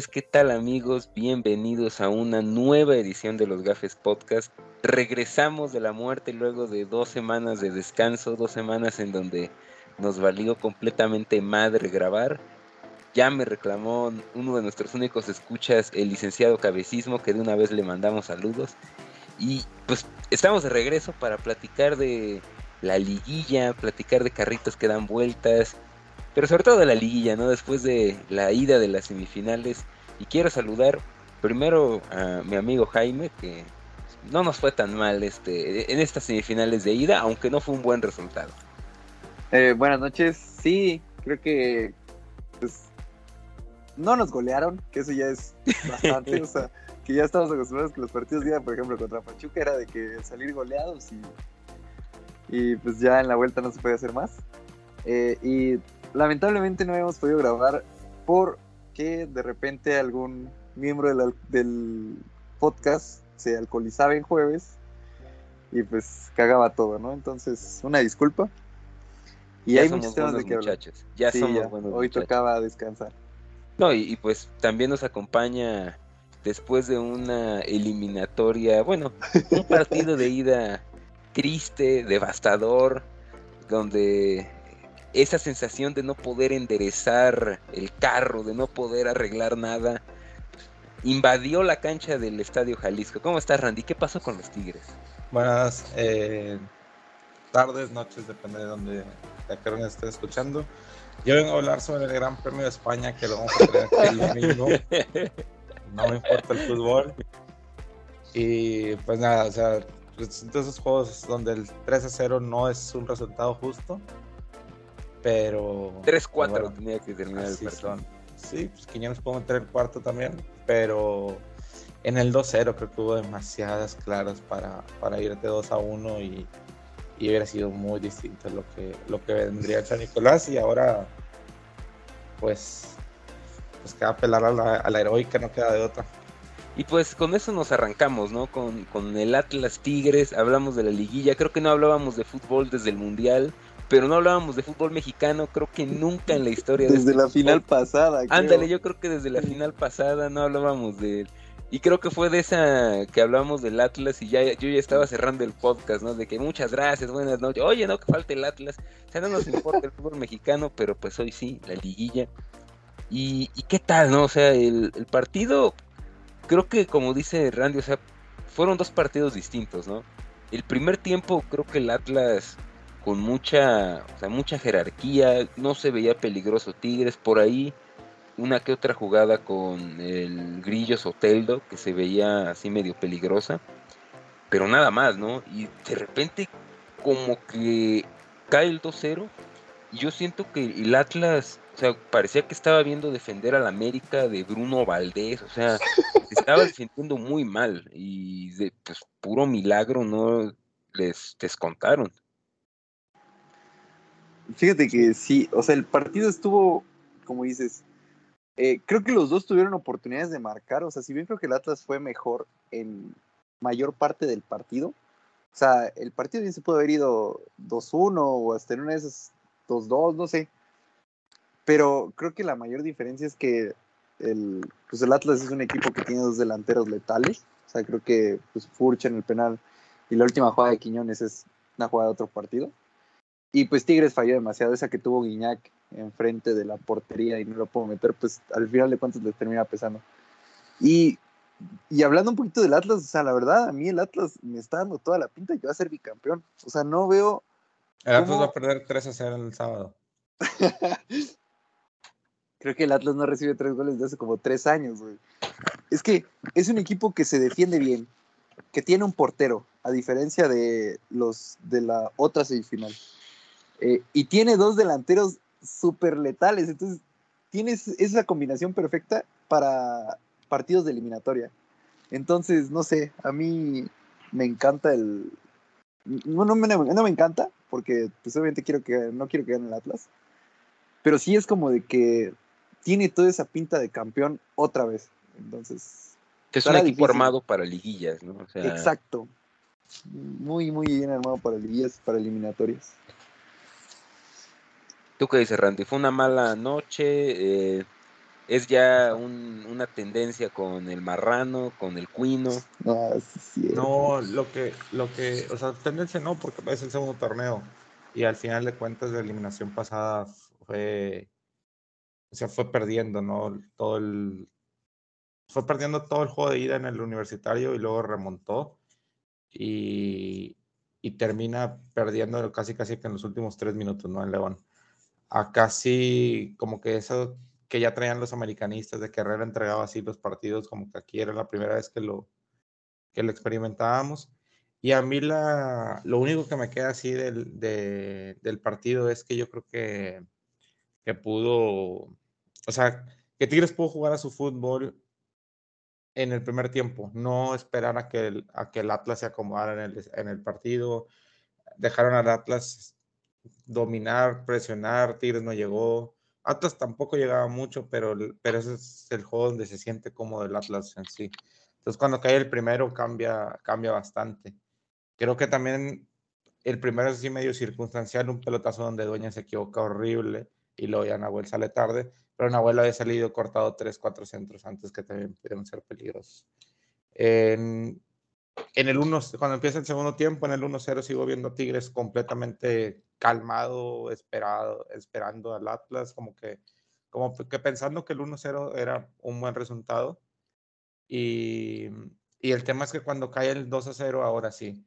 ¿qué tal amigos? Bienvenidos a una nueva edición de los Gafes Podcast. Regresamos de la muerte luego de dos semanas de descanso, dos semanas en donde nos valió completamente madre grabar. Ya me reclamó uno de nuestros únicos escuchas, el licenciado Cabecismo, que de una vez le mandamos saludos. Y pues estamos de regreso para platicar de la liguilla, platicar de carritos que dan vueltas, pero sobre todo de la liguilla, ¿no? Después de la ida de las semifinales. Y quiero saludar primero a mi amigo Jaime, que no nos fue tan mal este en estas semifinales de ida, aunque no fue un buen resultado. Eh, buenas noches, sí, creo que pues, no nos golearon, que eso ya es bastante, o sea, que ya estamos acostumbrados que los partidos de ida, por ejemplo, contra Pachuca era de que salir goleados y, y pues ya en la vuelta no se puede hacer más. Eh, y lamentablemente no hemos podido grabar porque de repente algún miembro del, podcast se alcoholizaba en jueves y pues cagaba todo, ¿no? Entonces, una disculpa. Y hay muchos temas de que muchachos. Ya somos buenos Hoy tocaba descansar. No, y, pues también nos acompaña después de una eliminatoria, bueno, un partido de ida triste, devastador, donde esa sensación de no poder enderezar el carro, de no poder arreglar nada, invadió la cancha del Estadio Jalisco. ¿Cómo estás, Randy? ¿Qué pasó con los Tigres? Buenas eh, tardes, noches, depende de donde la que esté escuchando. Yo vengo a hablar sobre el Gran Premio de España, que lo vamos a tener aquí el domingo. No me importa el fútbol. Y pues nada, o sea, pues, de esos juegos donde el 3 a 0 no es un resultado justo pero. 3-4 tenía que terminar el partido. Sí, pues Quiñones pudo meter el cuarto también, pero en el 2-0 creo que hubo demasiadas claras para, para irte 2 a 1 y, y, hubiera sido muy distinto lo que, lo que vendría a San Nicolás y ahora pues, pues queda pelar a la, a la heroica, no queda de otra. Y pues con eso nos arrancamos, ¿no? Con, con el Atlas Tigres, hablamos de la liguilla, creo que no hablábamos de fútbol desde el Mundial, pero no hablábamos de fútbol mexicano, creo que nunca en la historia. Desde de la final pasada. Ándale, yo creo que desde la final pasada no hablábamos de él. Y creo que fue de esa que hablamos del Atlas y ya yo ya estaba cerrando el podcast, ¿no? De que muchas gracias, buenas noches. Oye, no, que falte el Atlas. O sea, no nos importa el fútbol mexicano, pero pues hoy sí, la liguilla. Y, qué tal, ¿no? O sea, el, el partido, creo que como dice Randy, o sea, fueron dos partidos distintos, ¿no? El primer tiempo creo que el Atlas con mucha, o sea, mucha jerarquía, no se veía peligroso Tigres, por ahí una que otra jugada con el Grillo Soteldo, que se veía así medio peligrosa, pero nada más, ¿no? Y de repente como que cae el 2-0 y yo siento que el Atlas, o sea, parecía que estaba viendo defender al América de Bruno Valdés, o sea, estaba defendiendo muy mal y de pues, puro milagro no les descontaron. Fíjate que sí, o sea, el partido estuvo, como dices, eh, creo que los dos tuvieron oportunidades de marcar, o sea, si bien creo que el Atlas fue mejor en mayor parte del partido, o sea, el partido bien se pudo haber ido 2-1 o hasta en una de esas 2-2, no sé, pero creo que la mayor diferencia es que el, pues el Atlas es un equipo que tiene dos delanteros letales, o sea, creo que pues Furch en el penal y la última jugada de Quiñones es una jugada de otro partido. Y pues Tigres falló demasiado, esa que tuvo Guiñac enfrente de la portería y no lo puedo meter, pues al final de cuentas le termina pesando. Y, y hablando un poquito del Atlas, o sea, la verdad, a mí el Atlas me está dando toda la pinta que va a ser bicampeón. O sea, no veo. El Atlas va a perder 3 a 0 el sábado. Creo que el Atlas no recibe tres goles desde hace como tres años, güey. Es que es un equipo que se defiende bien, que tiene un portero, a diferencia de los de la otra semifinal. Eh, y tiene dos delanteros súper letales. Entonces, tienes esa combinación perfecta para partidos de eliminatoria. Entonces, no sé, a mí me encanta el. No, no, me, no me encanta, porque pues obviamente quiero que, no quiero que gane el Atlas. Pero sí es como de que tiene toda esa pinta de campeón otra vez. Entonces. Es un equipo armado para liguillas, ¿no? Exacto. Muy, muy bien armado para liguillas, para eliminatorias. ¿Tú qué dices, Randy? ¿Fue una mala noche? Eh, es ya un, una tendencia con el marrano, con el cuino. No, sí. No, lo que, lo que, o sea, tendencia no, porque es el segundo torneo. Y al final de cuentas, la eliminación pasada fue, o sea, fue perdiendo, ¿no? Todo el, fue perdiendo todo el juego de ida en el universitario y luego remontó. Y, y termina perdiendo casi casi que en los últimos tres minutos, ¿no? En León. A casi como que eso que ya traían los americanistas de que Herrera entregaba así los partidos, como que aquí era la primera vez que lo, que lo experimentábamos. Y a mí la, lo único que me queda así del, de, del partido es que yo creo que, que pudo, o sea, que Tigres pudo jugar a su fútbol en el primer tiempo, no esperar a que el, a que el Atlas se acomodara en el, en el partido. Dejaron al Atlas dominar, presionar, Tigres no llegó. Atlas tampoco llegaba mucho, pero, pero ese es el juego donde se siente cómodo el Atlas en sí. Entonces cuando cae el primero cambia, cambia bastante. Creo que también el primero es así medio circunstancial, un pelotazo donde Dueña se equivoca horrible y luego ya Nahuel sale tarde pero Nahuel había salido cortado 3, 4 centros antes que también pudieron ser peligrosos. En, en el 1, cuando empieza el segundo tiempo, en el 1-0 sigo viendo a Tigres completamente calmado, esperado, esperando al Atlas, como que, como que pensando que el 1-0 era un buen resultado. Y, y el tema es que cuando cae el 2-0, ahora sí,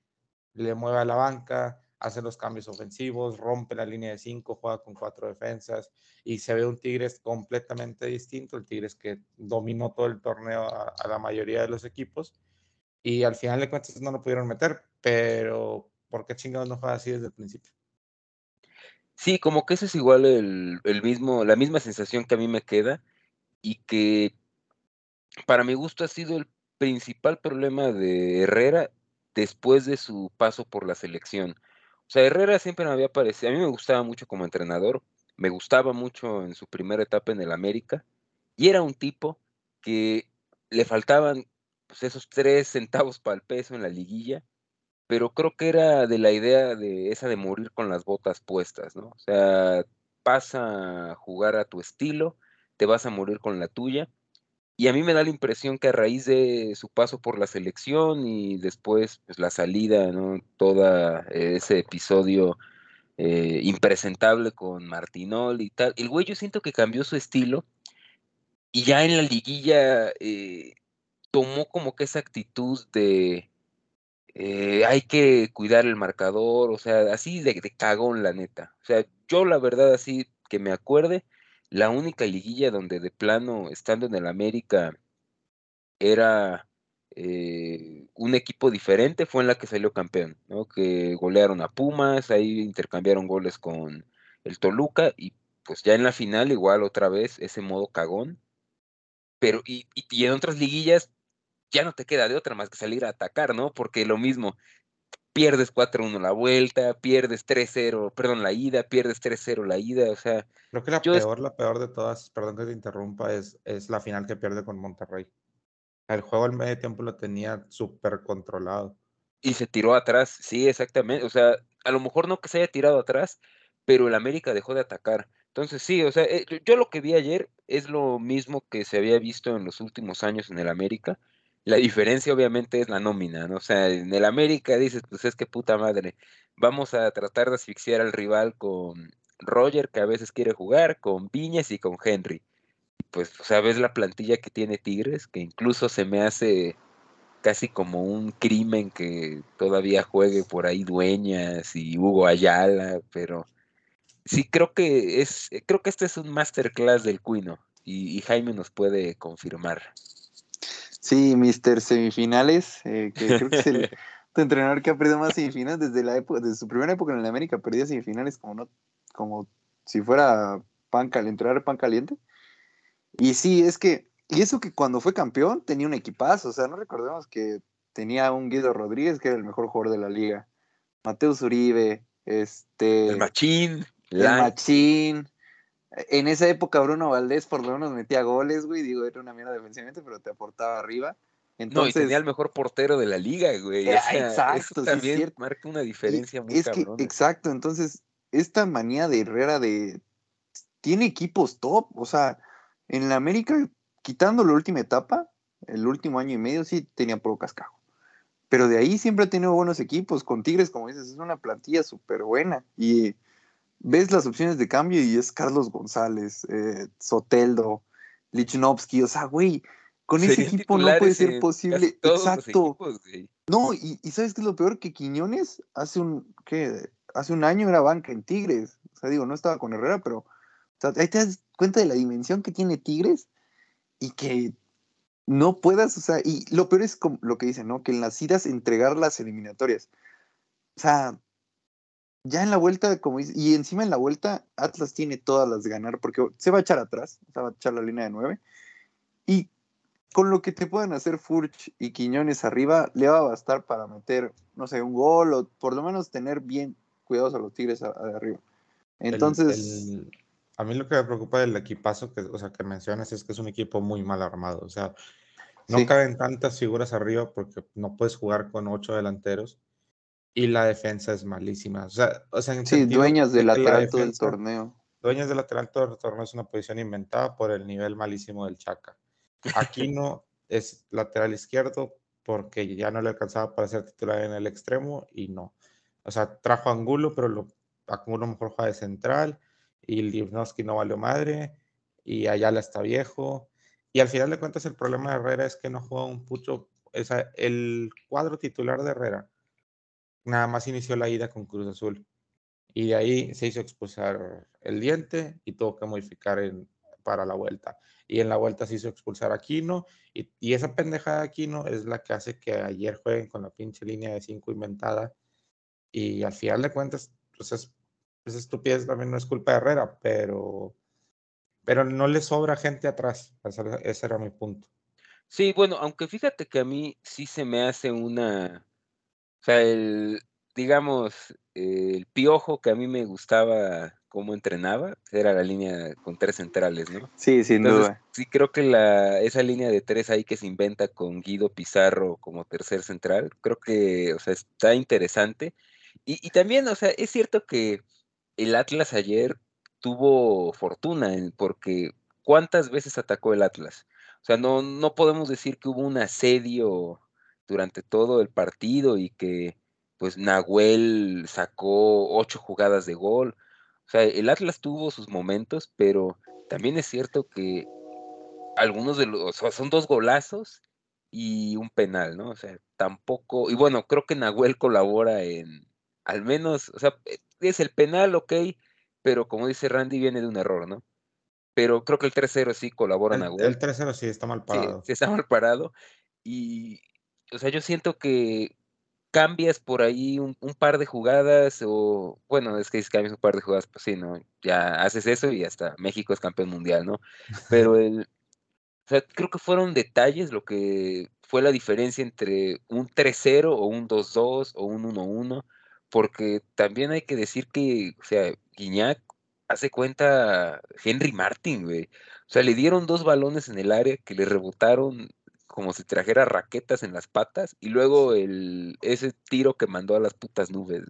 le mueve a la banca, hace los cambios ofensivos, rompe la línea de cinco, juega con cuatro defensas y se ve un Tigres completamente distinto, el Tigres que dominó todo el torneo a, la mayoría de los equipos y al final de cuentas no lo pudieron meter, pero ¿por qué chingados no juega así desde el principio? Sí, como que eso es igual el, el mismo, la misma sensación que a mí me queda y que para mi gusto ha sido el principal problema de Herrera después de su paso por la selección. O sea, Herrera siempre me había parecido, a mí me gustaba mucho como entrenador, me gustaba mucho en su primera etapa en el América, y era un tipo que le faltaban pues, esos tres centavos para el peso en la liguilla, pero creo que era de la idea de esa de morir con las botas puestas, ¿no? O sea, pasa a jugar a tu estilo, te vas a morir con la tuya, y a mí me da la impresión que a raíz de su paso por la selección y después pues, la salida, ¿no? Todo ese episodio eh, impresentable con Martinol y tal, el güey yo siento que cambió su estilo y ya en la liguilla eh, tomó como que esa actitud de eh, hay que cuidar el marcador, o sea, así de, cagón la neta. O sea, yo la verdad así que me acuerde, la única liguilla donde de plano, estando en el América, era eh, un equipo diferente fue en la que salió campeón, ¿no? Que golearon a Pumas, ahí intercambiaron goles con el Toluca y pues ya en la final igual otra vez ese modo cagón. Pero y, y en otras liguillas ya no te queda de otra más que salir a atacar, ¿no? Porque lo mismo, pierdes 4-1 la vuelta, pierdes 3-0, perdón, la ida, pierdes 3-0 la ida, o sea... Creo que la peor, la peor de todas, perdón que te interrumpa, es, es la final que pierde con Monterrey. El juego al medio tiempo lo tenía súper controlado. Y se tiró atrás, sí, exactamente. O sea, a lo mejor no que se haya tirado atrás, pero el América dejó de atacar. Entonces, sí, o sea, eh, yo lo que vi ayer es lo mismo que se había visto en los últimos años en el América la diferencia obviamente es la nómina, ¿no? O sea, en el América dices, pues es que puta madre, vamos a tratar de asfixiar al rival con Roger, que a veces quiere jugar, con Viñas y con Henry. Pues, o sea, ves la plantilla que tiene Tigres, que incluso se me hace casi como un crimen que todavía juegue por ahí Dueñas y Hugo Ayala, pero sí creo que es, creo que este es un masterclass del Cuino y Jaime nos puede confirmar. Sí, Mister Semifinales, eh, que creo que es el entrenador que ha perdido más semifinales desde la época, desde su primera época en el América, perdía semifinales como no, como si fuera pan caliente, entrar pan caliente. Y sí, es que, y eso que cuando fue campeón tenía un equipazo, o sea, no recordemos que tenía un Guido Rodríguez, que era el mejor jugador de la liga, Mateus Uribe, este... El Machín. El Machín, en esa época Bruno Valdés por lo menos metía goles, güey. Digo, era una mierda defensivamente, pero te aportaba arriba. Entonces, no, y tenía el mejor portero de la liga, güey. Eh, exacto, también marca una diferencia muy es Que, exacto, entonces, esta manía de Herrera de... Tiene equipos top, o sea, En la América, quitando la última etapa, el último año y medio sí tenía poco cascajo. Pero de ahí siempre ha tenido buenos equipos. Con Tigres, como dices, es una plantilla súper buena. Y ves las opciones de cambio y es Carlos González, eh, Soteldo, Lichnowsky. O sea, güey, con ese equipo no puede ser posible. Exacto. no, y, ¿sabes qué es lo peor? Que Quiñones hace un, ¿qué? Hace un año era banca en Tigres. O sea, digo, no estaba con Herrera, pero ahí te das cuenta de la dimensión que tiene Tigres y que no puedas, o sea, y lo peor es como lo que dicen, ¿no? Que en las idas entregar las eliminatorias. O sea, ya en la vuelta, como dice, y encima en la vuelta, Atlas tiene todas las de ganar porque se va a echar atrás, se va a echar la línea de nueve. Y con lo que te puedan hacer Furch y Quiñones arriba, le va a bastar para meter, no sé, un gol o por lo menos tener bien cuidados a los Tigres de arriba. Entonces. a mí lo que me preocupa del equipazo que, o sea, que mencionas es que es un equipo muy mal armado. O sea, no caben tantas figuras arriba porque no puedes jugar con ocho delanteros y la defensa es malísima. O sea, o sea sí, dueñas del lateral todo el torneo. Dueñas del lateral todo el torneo es una posición inventada por el nivel malísimo del Chaca. Aquí no es lateral izquierdo porque ya no le alcanzaba para ser titular en el extremo y no. O sea, trajo a Angulo, pero lo, Angulo mejor juega de central y Livnowski no valió madre y Ayala está viejo. Y al final de cuentas el problema de Herrera es que no juega un pucho, el cuadro titular de Herrera nada más inició la ida con Cruz Azul. Y de ahí se hizo expulsar el diente y tuvo que modificar para la vuelta. Y en la vuelta se hizo expulsar a Aquino. Y, y, esa pendeja de Aquino es la que hace que ayer jueguen con la pinche línea de 5 inventada. Y al final de cuentas, pues es, esa estupidez también no es culpa de Herrera, pero, pero no le sobra gente atrás. Ese, era mi punto. Sí, bueno, aunque fíjate que a mí sí se me hace una. O sea, el, digamos, el piojo que a mí me gustaba cómo entrenaba, era la línea con tres centrales, ¿no? Sí, sin duda. Sí, creo que la, esa línea de tres ahí que se inventa con Guido Pizarro como tercer central, creo que, o sea, está interesante. Y, también, o sea, es cierto que el Atlas ayer tuvo fortuna, porque ¿cuántas veces atacó el Atlas? O sea, no, no podemos decir que hubo un asedio durante todo el partido y que pues Nahuel sacó ocho jugadas de gol. O sea, el Atlas tuvo sus momentos, pero también es cierto que algunos de los, o sea, son dos golazos y un penal, ¿no? O sea, tampoco, y bueno, creo que Nahuel colabora en, al menos, o sea, eh, es el penal, ok, pero como dice Randy, viene de un error, ¿no? Pero creo que el 3-0 sí colabora Nahuel. El 3-0 sí está mal parado. Sí, está mal parado. Y, o sea, yo siento que cambias por ahí un, par de jugadas o, bueno, es que si cambias un par de jugadas, pues sí, ¿no? Ya haces eso y hasta México es campeón mundial, ¿no? Pero el, o sea, creo que fueron detalles lo que fue la diferencia entre un 3-0 o un 2-2 o un 1-1, porque también hay que decir que, o sea, Guiñac hace cuenta Henry Martin, güey. O sea, le dieron dos balones en el área que le rebotaron como si trajera raquetas en las patas y luego el, ese tiro que mandó a las putas nubes.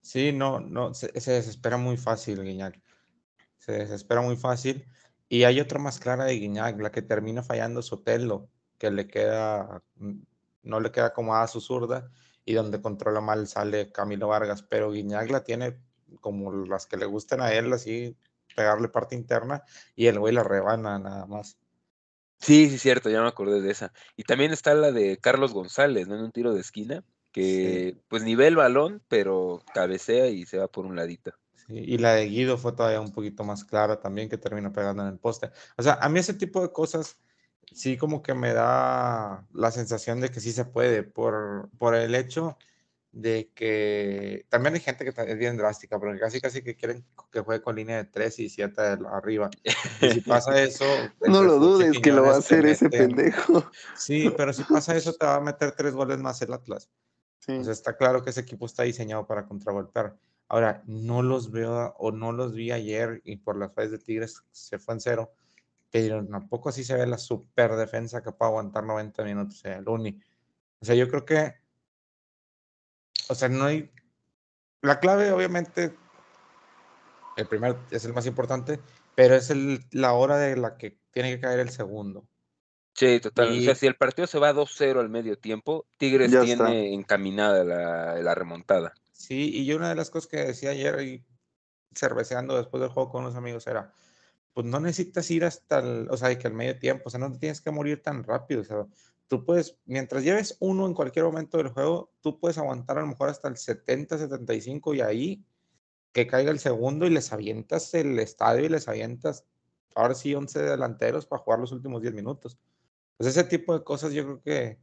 Sí, no, no, se, desespera muy fácil, Guiñac. Se desespera muy fácil. Y hay otra más clara de Guiñac, la que termina fallando Sotelo, que le queda, mm, no le queda acomodada su zurda y donde controla mal sale Camilo Vargas, pero Guiñac la tiene como las que le gustan a él, así pegarle parte interna y el güey la rebana nada más. Sí, sí, cierto, ya me acordé de esa. Y también está la de Carlos González, ¿no? En un tiro de esquina, que pues nivel el balón, pero cabecea y se va por un ladito. Sí, y la de Guido fue todavía un poquito más clara también, que termina pegando en el poste. O sea, a mí ese tipo de cosas sí como que me da la sensación de que sí se puede, por, por el hecho de que también hay gente que es bien drástica, pero casi casi que quieren que juegue con línea de 3 y 7 arriba. Y si pasa eso... no lo dudes que lo va a hacer ese pendejo. Sí, pero si pasa eso te va a meter tres goles más el Atlas. Sí. O sea, está claro que ese equipo está diseñado para contragolpear. Ahora, no los veo o no los vi ayer y por las fallas de Tigres se fue en cero, pero tampoco así se ve la super defensa que puede aguantar 90 minutos, el Uni. O sea, yo creo que o sea, no hay. La clave, obviamente, el primer es el más importante, pero es el, la hora de la que tiene que caer el segundo. Sí, total. O sea, si el partido se va 2-0 al medio tiempo, Tigres Ya tiene está. encaminada la, la remontada. Sí, y yo una de las cosas que decía ayer y cerveceando después del juego con unos amigos era, pues no necesitas ir hasta el, o sea, que al medio tiempo, o sea, no te tienes que morir tan rápido, o sea, tú puedes, mientras lleves uno en cualquier momento del juego, tú puedes aguantar a lo mejor hasta el 70, 75 y ahí que caiga el segundo y les avientas el estadio y les avientas, ahora sí, 11 delanteros para jugar los últimos 10 minutos. Pues ese tipo de cosas yo creo que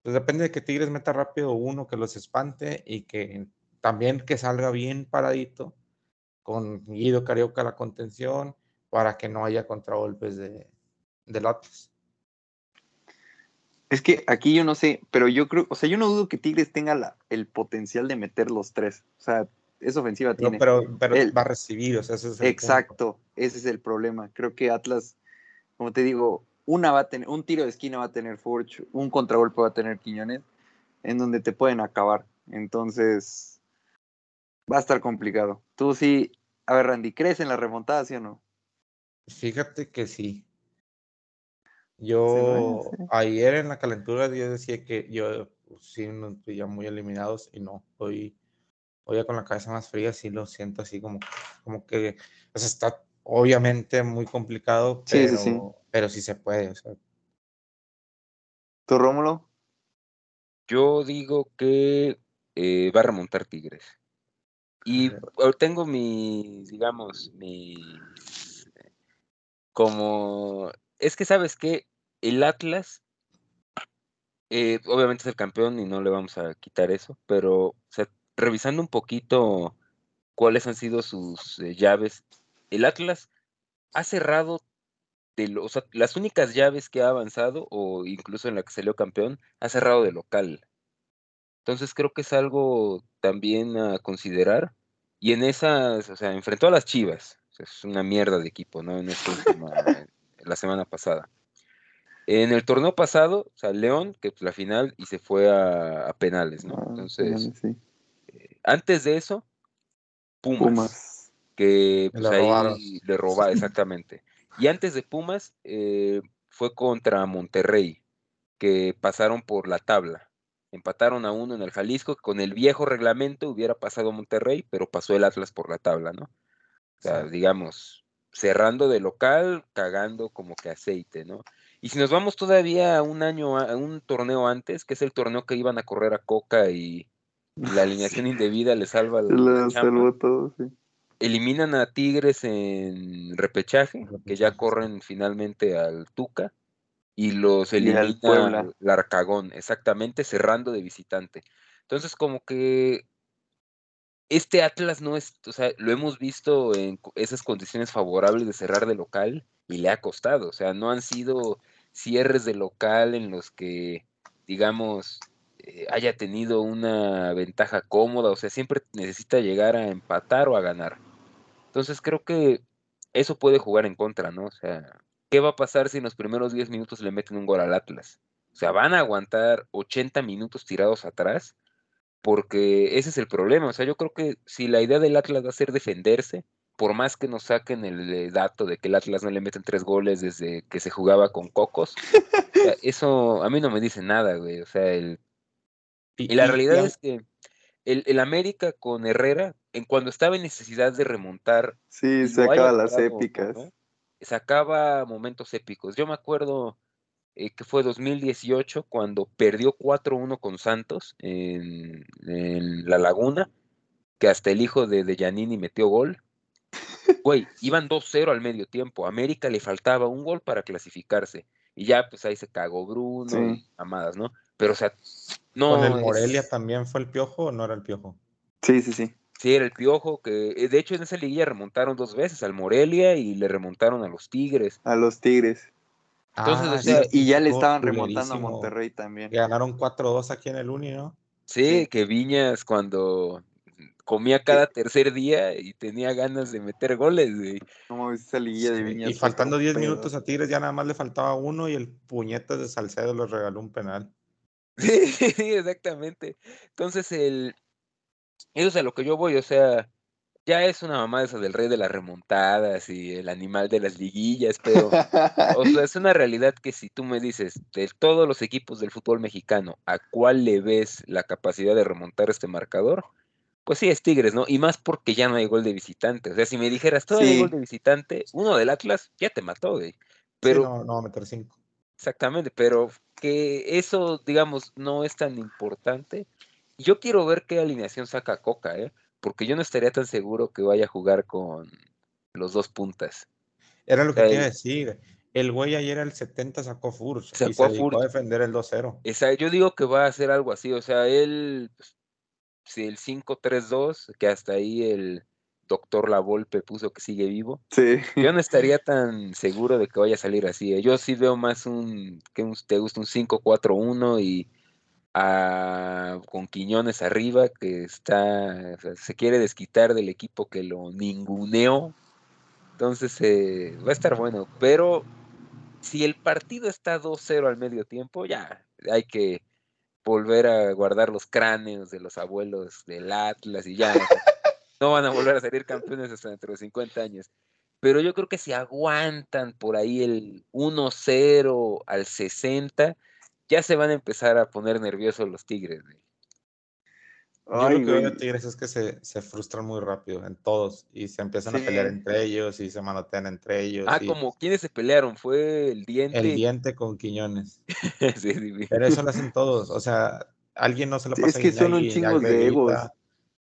pues depende de que Tigres meta rápido uno, que los espante y que también que salga bien paradito con Guido Carioca la contención para que no haya contragolpes de, del Atlas. Es que aquí yo no sé, pero yo creo, o sea, yo no dudo que Tigres tenga la- el potencial de meter los tres. O sea, esa ofensiva Pero, tiene. pero, pero el- va a recibir, o sea, ese es el punto. Exacto, ese es el problema. Creo que Atlas, como te digo, una va a tener, un tiro de esquina va a tener Furch, un contragolpe va a tener Quiñones, en donde te pueden acabar. Entonces, va a estar complicado. Tú sí, a ver, Randy, ¿crees en la remontada, sí o no? Fíjate que sí. Yo ayer en la calentura yo decía que yo pues, sí nos estoy ya muy eliminados y no, hoy, hoy ya con la cabeza más fría sí lo siento así como, como que o sea, está obviamente muy complicado, pero, sí, sí. pero sí se puede. O sea, ¿Tú, Rómulo? Yo digo que eh, va a remontar Tigres. Y tengo mis, digamos, mis... Como... Es que sabes que el Atlas, eh, obviamente es el campeón y no le vamos a quitar eso, pero o sea, revisando un poquito cuáles han sido sus eh, llaves, el Atlas ha cerrado de lo- o sea, las únicas llaves que ha avanzado, o incluso en la que salió campeón, ha cerrado de local. Entonces creo que es algo también a considerar. Y en esas, o sea, enfrentó a las Chivas. o sea, es una mierda de equipo, ¿no? En esta última, la semana pasada. En el torneo pasado, o sea, León, que pues la final y se fue a, a penales, ¿no? Ah, Entonces, sí. antes de eso, Pumas, Pumas. que Le pues ahí robaron. le roba, exactamente. Y antes de Pumas, eh, fue contra Monterrey, que pasaron por la tabla. Empataron a uno en el Jalisco, que con el viejo reglamento hubiera pasado Monterrey, pero pasó el Atlas por la tabla, ¿no? O sea, Sí. digamos, cerrando de local, cagando como que aceite, ¿no? Y si nos vamos todavía a un año, a un torneo antes, que es el torneo que iban a correr a Coca y, la alineación indebida le salva la la chamba, salvó todo, sí. eliminan a Tigres en repechaje, que ya corren finalmente al Tuca, y los Y al elimina. Larcagón, exactamente, cerrando de visitante. Entonces, como que este Atlas no es, o sea, lo hemos visto en esas condiciones favorables de cerrar de local y le ha costado, o sea, no han sido cierres de local en los que, digamos, eh, haya tenido una ventaja cómoda, o sea, siempre necesita llegar a empatar o a ganar. Entonces creo que eso puede jugar en contra, ¿no? O sea, ¿qué va a pasar si en los primeros 10 minutos le meten un gol al Atlas? O sea, van a aguantar 80 minutos tirados atrás, porque ese es el problema. O sea, yo creo que si la idea del Atlas va a ser defenderse, por más que nos saquen el eh, dato de que el Atlas no le meten tres goles desde que se jugaba con Cocos, o sea, eso a mí no me dice nada, güey. O sea, el, y la realidad es que el, el América con Herrera, en cuando estaba en necesidad de remontar Sí, acaban las épicas. no, sacaba momentos épicos. Yo me acuerdo eh, que fue 2018 cuando perdió 4-1 con Santos en, en La Laguna, que hasta el hijo de, de Giannini metió gol. Güey, iban 2-0 al medio tiempo. A América le faltaba un gol para clasificarse. Y ya, pues ahí se cagó Bruno Sí. y amadas, ¿no? Pero, o sea, no. ¿Con el es- Morelia también fue el piojo o no era el piojo? Sí, sí, sí. Sí, era el Piojo, que eh, de hecho en esa liguilla remontaron dos veces al Morelia y le remontaron a los Tigres. A los Tigres. Entonces, o Ah, sea, sí, y ya le estaban remontando a. Monterrey también. Que ganaron 4-2 aquí en el Uni, ¿no? Sí, que Viñas cuando comía cada tercer día y tenía ganas de meter goles, güey. Como esa liguilla de Viñas. y faltando otro 10 pedo. minutos a Tigres ya nada más le faltaba uno y el puñetas de Salcedo les regaló un penal. Sí, sí, exactamente. Entonces, el... eso es a lo que yo voy, o sea, ya es una mamá esa del rey de las remontadas y el animal de las liguillas, pero o sea, es una realidad que si tú me dices de todos los equipos del fútbol mexicano, ¿a cuál le ves la capacidad de remontar este marcador? Pues sí, es Tigres, ¿no? Y más porque ya no hay gol de visitante. O sea, si me dijeras, todo hay gol de visitante, uno del Atlas ya te mató, güey. Pero, no, no meter cinco. Exactamente, pero que eso, digamos, no es tan importante. Yo quiero ver qué alineación saca Coca, ¿eh? Porque yo no estaría tan seguro que vaya a jugar con los dos puntas. Era lo que quería decir. El güey ayer al 70 sacó Furs sacó y se a defender el 2-0. Yo digo que va a hacer algo así. O sea, él, pues, si el 5-3-2, que hasta ahí el doctor La Volpe puso que sigue vivo. Sí. Yo no estaría tan seguro de que vaya a salir así. ¿eh? Yo sí veo más un, que te gusta un 5-4-1 y con Quiñones arriba, que está, se quiere desquitar del equipo que lo ninguneó. Entonces eh, va a estar bueno. Pero si el partido está 2-0 al medio tiempo, ya hay que volver a guardar los cráneos de los abuelos del Atlas y ya. no van a volver a salir campeones hasta dentro de 50 años. Pero yo creo que si aguantan por ahí el 1-0 al 60, ya se van a empezar a poner nerviosos los Tigres. Yo lo que veo de Tigres es que se, se, frustran muy rápido en todos y se empiezan a pelear entre ellos y se manotean entre ellos. Ah, como ¿quiénes se pelearon? Fue el diente. El diente con Quiñones. sí, sí, Pero eso lo hacen todos. O sea, alguien no se lo pasa Es que son un chingo de egos.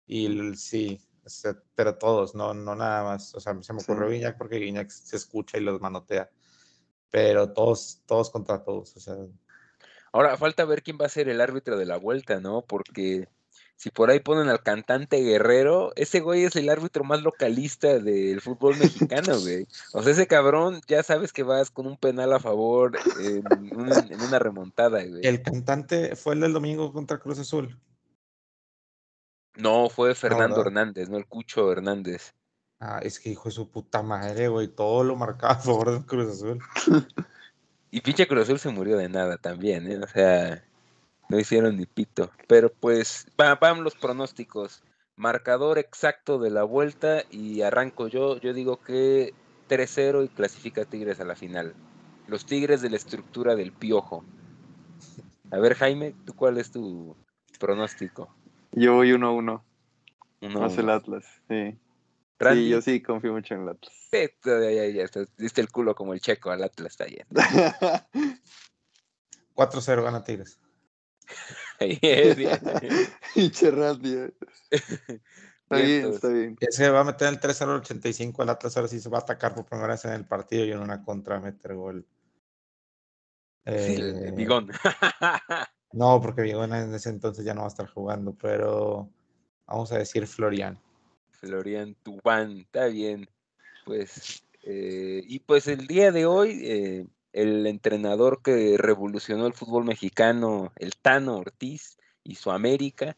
Y sí, pero todos, no, no nada más. O sea, se me ocurrió Guiñac porque Guiñac se escucha y los manotea. Pero todos, todos contra todos. O sea. Ahora falta ver quién va a ser el árbitro de la vuelta, ¿no? Porque si por ahí ponen al cantante Guerrero, ese güey es el árbitro más localista del fútbol mexicano, güey. O sea, ese cabrón ya sabes que vas con un penal a favor en una, remontada, güey. ¿El cantante fue el del domingo contra Cruz Azul? No, fue Fernando Hernández, no el Cucho Hernández. Ah, es que hijo de su puta madre, güey, todo lo marcaba a favor de Cruz Azul. y pinche Cruz Azul se murió de nada también, ¿eh? O sea, no hicieron ni pito. Pero pues, van los pronósticos. Marcador exacto de la vuelta y arranco yo. Yo digo que 3-0 y clasifica Tigres a la final. Los Tigres de la estructura del piojo. A ver, Jaime, ¿tú cuál es tu pronóstico? Yo voy 1-1. Más el Atlas, sí. Sí, yo sí confío mucho en el Atlas. Sí, ya, ya, ya, diste el culo como el checo al Atlas, está bien. 4-0 gana Tigres. Pinche Randy. Está bien, está bien. Se va a meter el 3 0 85 el Atlas ahora sí se va a atacar por primera vez en el partido y en una contra meter gol. Eh, Bigón. no, porque Bigón en ese entonces ya no va a estar jugando, pero vamos a decir Florian. Florian Tubán, está bien. Pues, eh, y pues el día de hoy, eh, el entrenador que revolucionó el fútbol mexicano, el Tano Ortiz y su América.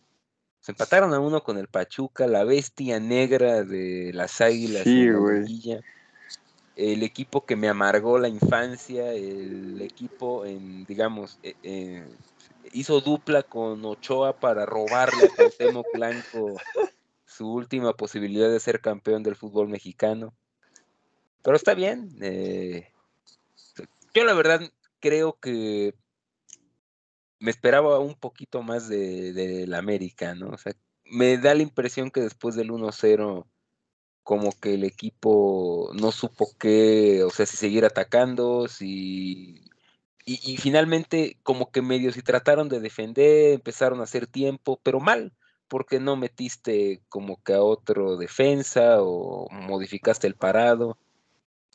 Se empataron a uno con el Pachuca, la bestia negra de las águilas. Sí, el equipo que me amargó la infancia, el equipo en, digamos, eh, eh, hizo dupla con Ochoa para robarle a Cuauhtémoc Blanco su última posibilidad de ser campeón del fútbol mexicano. Pero está bien, eh, yo la verdad creo que me esperaba un poquito más de, la América, ¿no? O sea, me da la impresión que después del 1-0, como que el equipo no supo qué, o sea, si seguir atacando, si... Y, finalmente, como que medio si trataron de defender, empezaron a hacer tiempo, pero mal, porque no metiste como que a otro defensa o modificaste el parado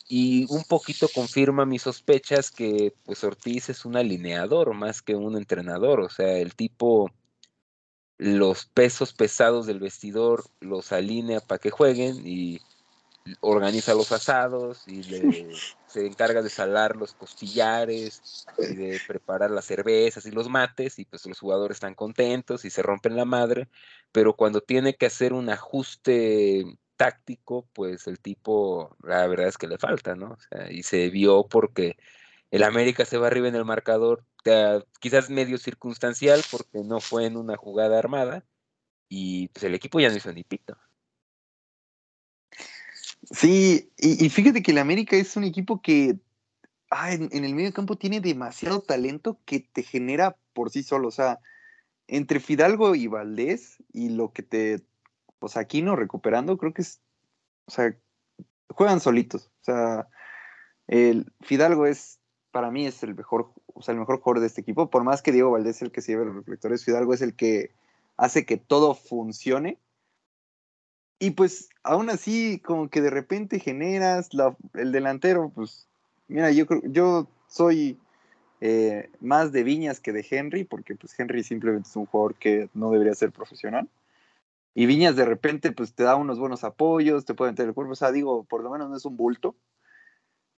y un poquito confirma mis sospechas que pues Ortiz es un alineador más que un entrenador, o sea, el tipo los pesos pesados del vestidor los alinea para que jueguen y organiza los asados y se encarga de salar los costillares y de preparar las cervezas y los mates y pues los jugadores están contentos y se rompen la madre, pero cuando tiene que hacer un ajuste táctico, pues el tipo, la verdad es que le falta, ¿no? O sea, y se vio porque el América se va arriba en el marcador, quizás medio circunstancial, porque no fue en una jugada armada, y pues el equipo ya no hizo ni pito. Sí, y, fíjate que el América es un equipo que ah, en, el medio campo tiene demasiado talento que te genera por sí solo. O sea, entre Fidalgo y Valdés y lo que te, pues Aquino recuperando, creo que es, o sea, juegan solitos. O sea, el Fidalgo es, para mí es el mejor, o sea, el mejor jugador de este equipo. Por más que Diego Valdés es el que se lleva los reflectores, Fidalgo es el que hace que todo funcione. Y pues aún así, como que de repente generas el delantero, pues, mira, yo yo soy eh, más de Viñas que de Henry, porque pues Henry simplemente es un jugador que no debería ser profesional. Y Viñas de repente pues te da unos buenos apoyos, te puede meter el cuerpo, o sea, digo, por lo menos no es un bulto,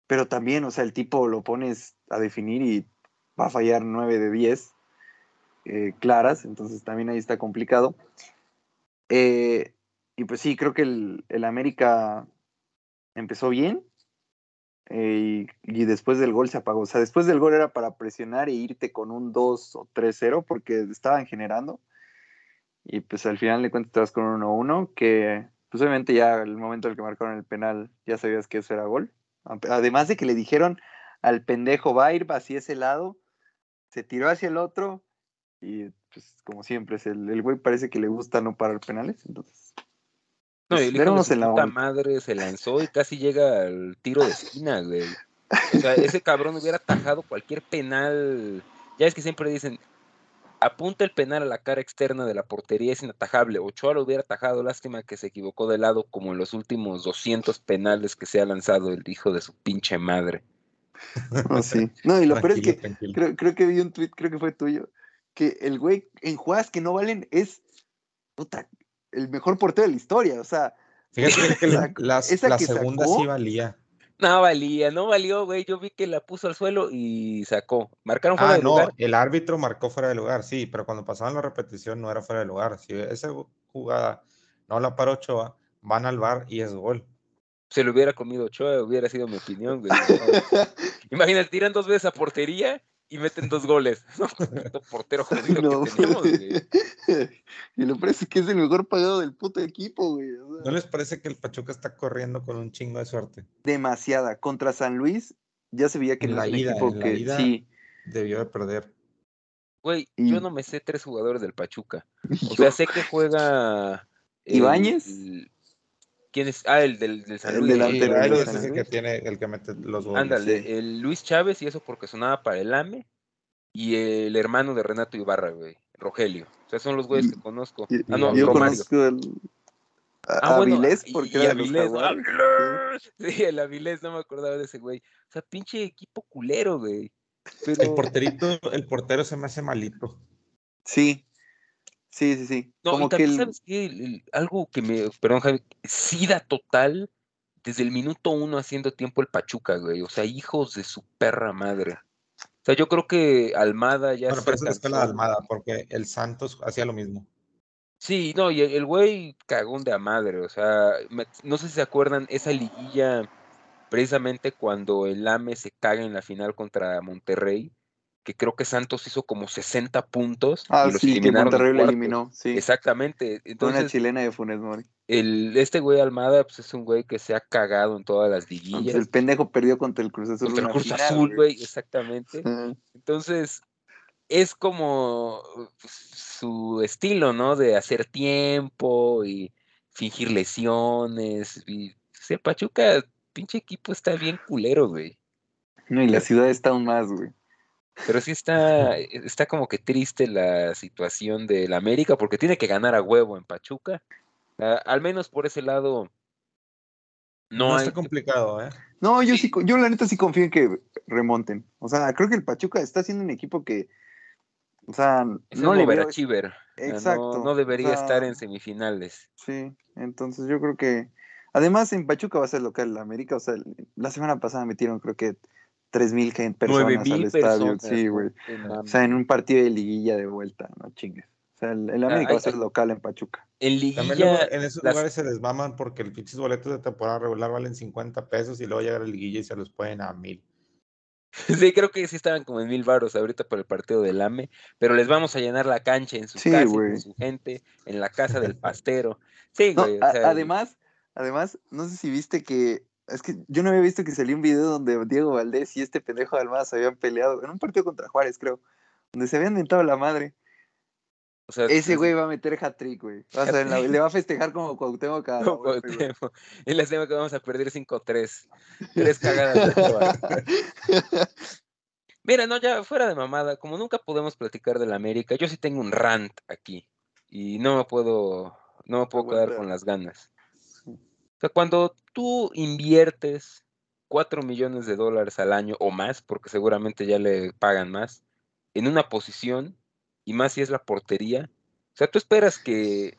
pero también, o sea, el tipo lo pones a definir y va a fallar 9 de 10 eh, claras, entonces también ahí está complicado. Eh, y pues sí, creo que el, el América empezó bien, eh, y, después del gol se apagó. O sea, después del gol era para presionar e irte con un 2 o 3-0 porque estaban generando. Y pues al final de cuentas con un 1-1 que pues obviamente ya el momento en el que marcaron el penal ya sabías que eso era gol. Además de que le dijeron al pendejo va a ir hacia ese lado, se tiró hacia el otro y pues como siempre el, el güey parece que le gusta no parar penales. Entonces, No, el hijo de veremos su en la puta madre se lanzó y casi llega al tiro de esquina, güey. O sea, ese cabrón hubiera atajado cualquier penal. Ya es que siempre dicen, apunta el penal a la cara externa de la portería, es inatajable. Ochoa lo hubiera atajado, lástima que se equivocó de lado como en los últimos 200 penales que se ha lanzado el hijo de su pinche madre. No, sí. No, y lo peor es que creo, creo que vi un tweet, creo que fue tuyo, que el güey en jugadas que no valen es puta, el mejor portero de la historia. O sea, Fíjate que la, Esa- las- esa la que segunda sacó- sí valía. No valía, no valió, güey. Yo vi que la puso al suelo y sacó. Marcaron fuera Ah, de no, lugar. el árbitro marcó fuera de lugar, sí, pero cuando pasaban la repetición no era fuera de lugar. Si esa jugada no la paró Ochoa, van al bar y es gol. Se lo hubiera comido Ochoa, hubiera sido mi opinión, güey. Imagínate, tiran dos veces a portería y meten dos goles. No, portero jodido no, que tenemos, güey. y lo es que es el mejor pagado del puto equipo, güey. o sea, ¿No les parece que el Pachuca está corriendo con un chingo de suerte? demasiada. Contra San Luis ya se veía que En la ida, equipo en la que ida. sí. Debió de perder. Güey, Y- yo no me sé tres jugadores del Pachuca. O sea, sé que juega. ¿Ibáñez? el- ¿Quién es? Ah, el del, del San El Luis. delantero Sí, del Ibáñez San es el que tiene, el que mete los goles. Ándale, sí. el Luis Chávez y eso porque sonaba para el AME. Y el hermano de Renato Ibarra, güey, Rogelio. O sea, son los güeyes que conozco. Y- Ah, no, yo Romario. conozco al, a, Ah, bueno, Avilés y- porque y era los Avilés. Sí, el Avilés, no me acordaba de ese güey. O sea, pinche equipo culero, güey. Pero... El porterito, el portero se me hace malito. Sí, sí, sí, sí. No, Como y que también, el, ¿sabes qué? El- el- algo que me, perdón, Javi, sida total desde el minuto uno haciendo tiempo el Pachuca, güey. O sea, hijos de su perra madre. O sea, yo creo que Almada ya Bueno, se pero es la escuela de cansó. Almada, porque el Santos hacía lo mismo. Sí, no, y el el güey cagón de a madre, o sea, me- no sé si se acuerdan esa liguilla precisamente cuando el AME se caga en la final contra Monterrey, que creo que Santos hizo como 60 puntos ah, y los sí, eliminaron Monterrey lo eliminó, sí. Exactamente. Fue una Entonces, chilena de Funes Mori. el, este güey Almada pues, es un güey que se ha cagado en todas las Entonces, liguillas. el pendejo perdió contra el Cruz Azul. Contra el Cruz final, Azul, güey, exactamente. Entonces, es como pues, su estilo, ¿no? De hacer tiempo y fingir lesiones. Y se Pachuca, pinche equipo está bien culero, güey. No, y la ciudad está aún más, güey. Pero sí está, está como que triste la situación del América porque tiene que ganar a huevo en Pachuca. Ah, al menos por ese lado. No, No, hay, está complicado, ¿eh? No, yo Sí. yo la neta sí confío en que remonten. O sea, creo que el Pachuca está siendo un equipo que, o sea, es no le veo. overachiever. O sea, no- Exacto. No, debería o sea, estar en semifinales. Sí, entonces yo creo que, además en Pachuca va a ser local el América. O sea, la semana pasada metieron creo que 3.000 gen- personas Nueve al mil estadio. personas. Sí, güey. O sea, en un partido de liguilla de vuelta, no chingues. O sea, el, el América hay- va a ser local en Pachuca. En También luego liguilla, en esos las- lugares se les maman porque el pinches boletos de temporada regular valen 50 pesos y luego llega la liguilla y se los pueden a mil. sí, creo que sí estaban como en mil varos ahorita por el partido del AME, pero les vamos a llenar la cancha en su Sí, casa, con su gente, en la casa del pastero. Sí, No, güey, o a- sea, además, además, no sé si viste que. Es que yo no había visto que salió un video donde Diego Valdés y este pendejo de Almada se habían peleado en un partido contra Juárez, creo. Donde se habían mentado la madre. O sea, Ese güey va a meter hat-trick, güey. O sea, la- le va a festejar como Cuauhtémoc cada como golpe, güey. Cuauhtémoc. Y les digo que vamos a perder 5-3. Tres cagadas de. Mira, no, ya fuera de mamada, como nunca podemos platicar del América, yo sí tengo un rant aquí. Y no me puedo, no me puedo quedar con las ganas. Sea, cuando tú inviertes 4 millones de dólares al año o más, porque seguramente ya le pagan más, en una posición, y más si es la portería, o sea, tú esperas que,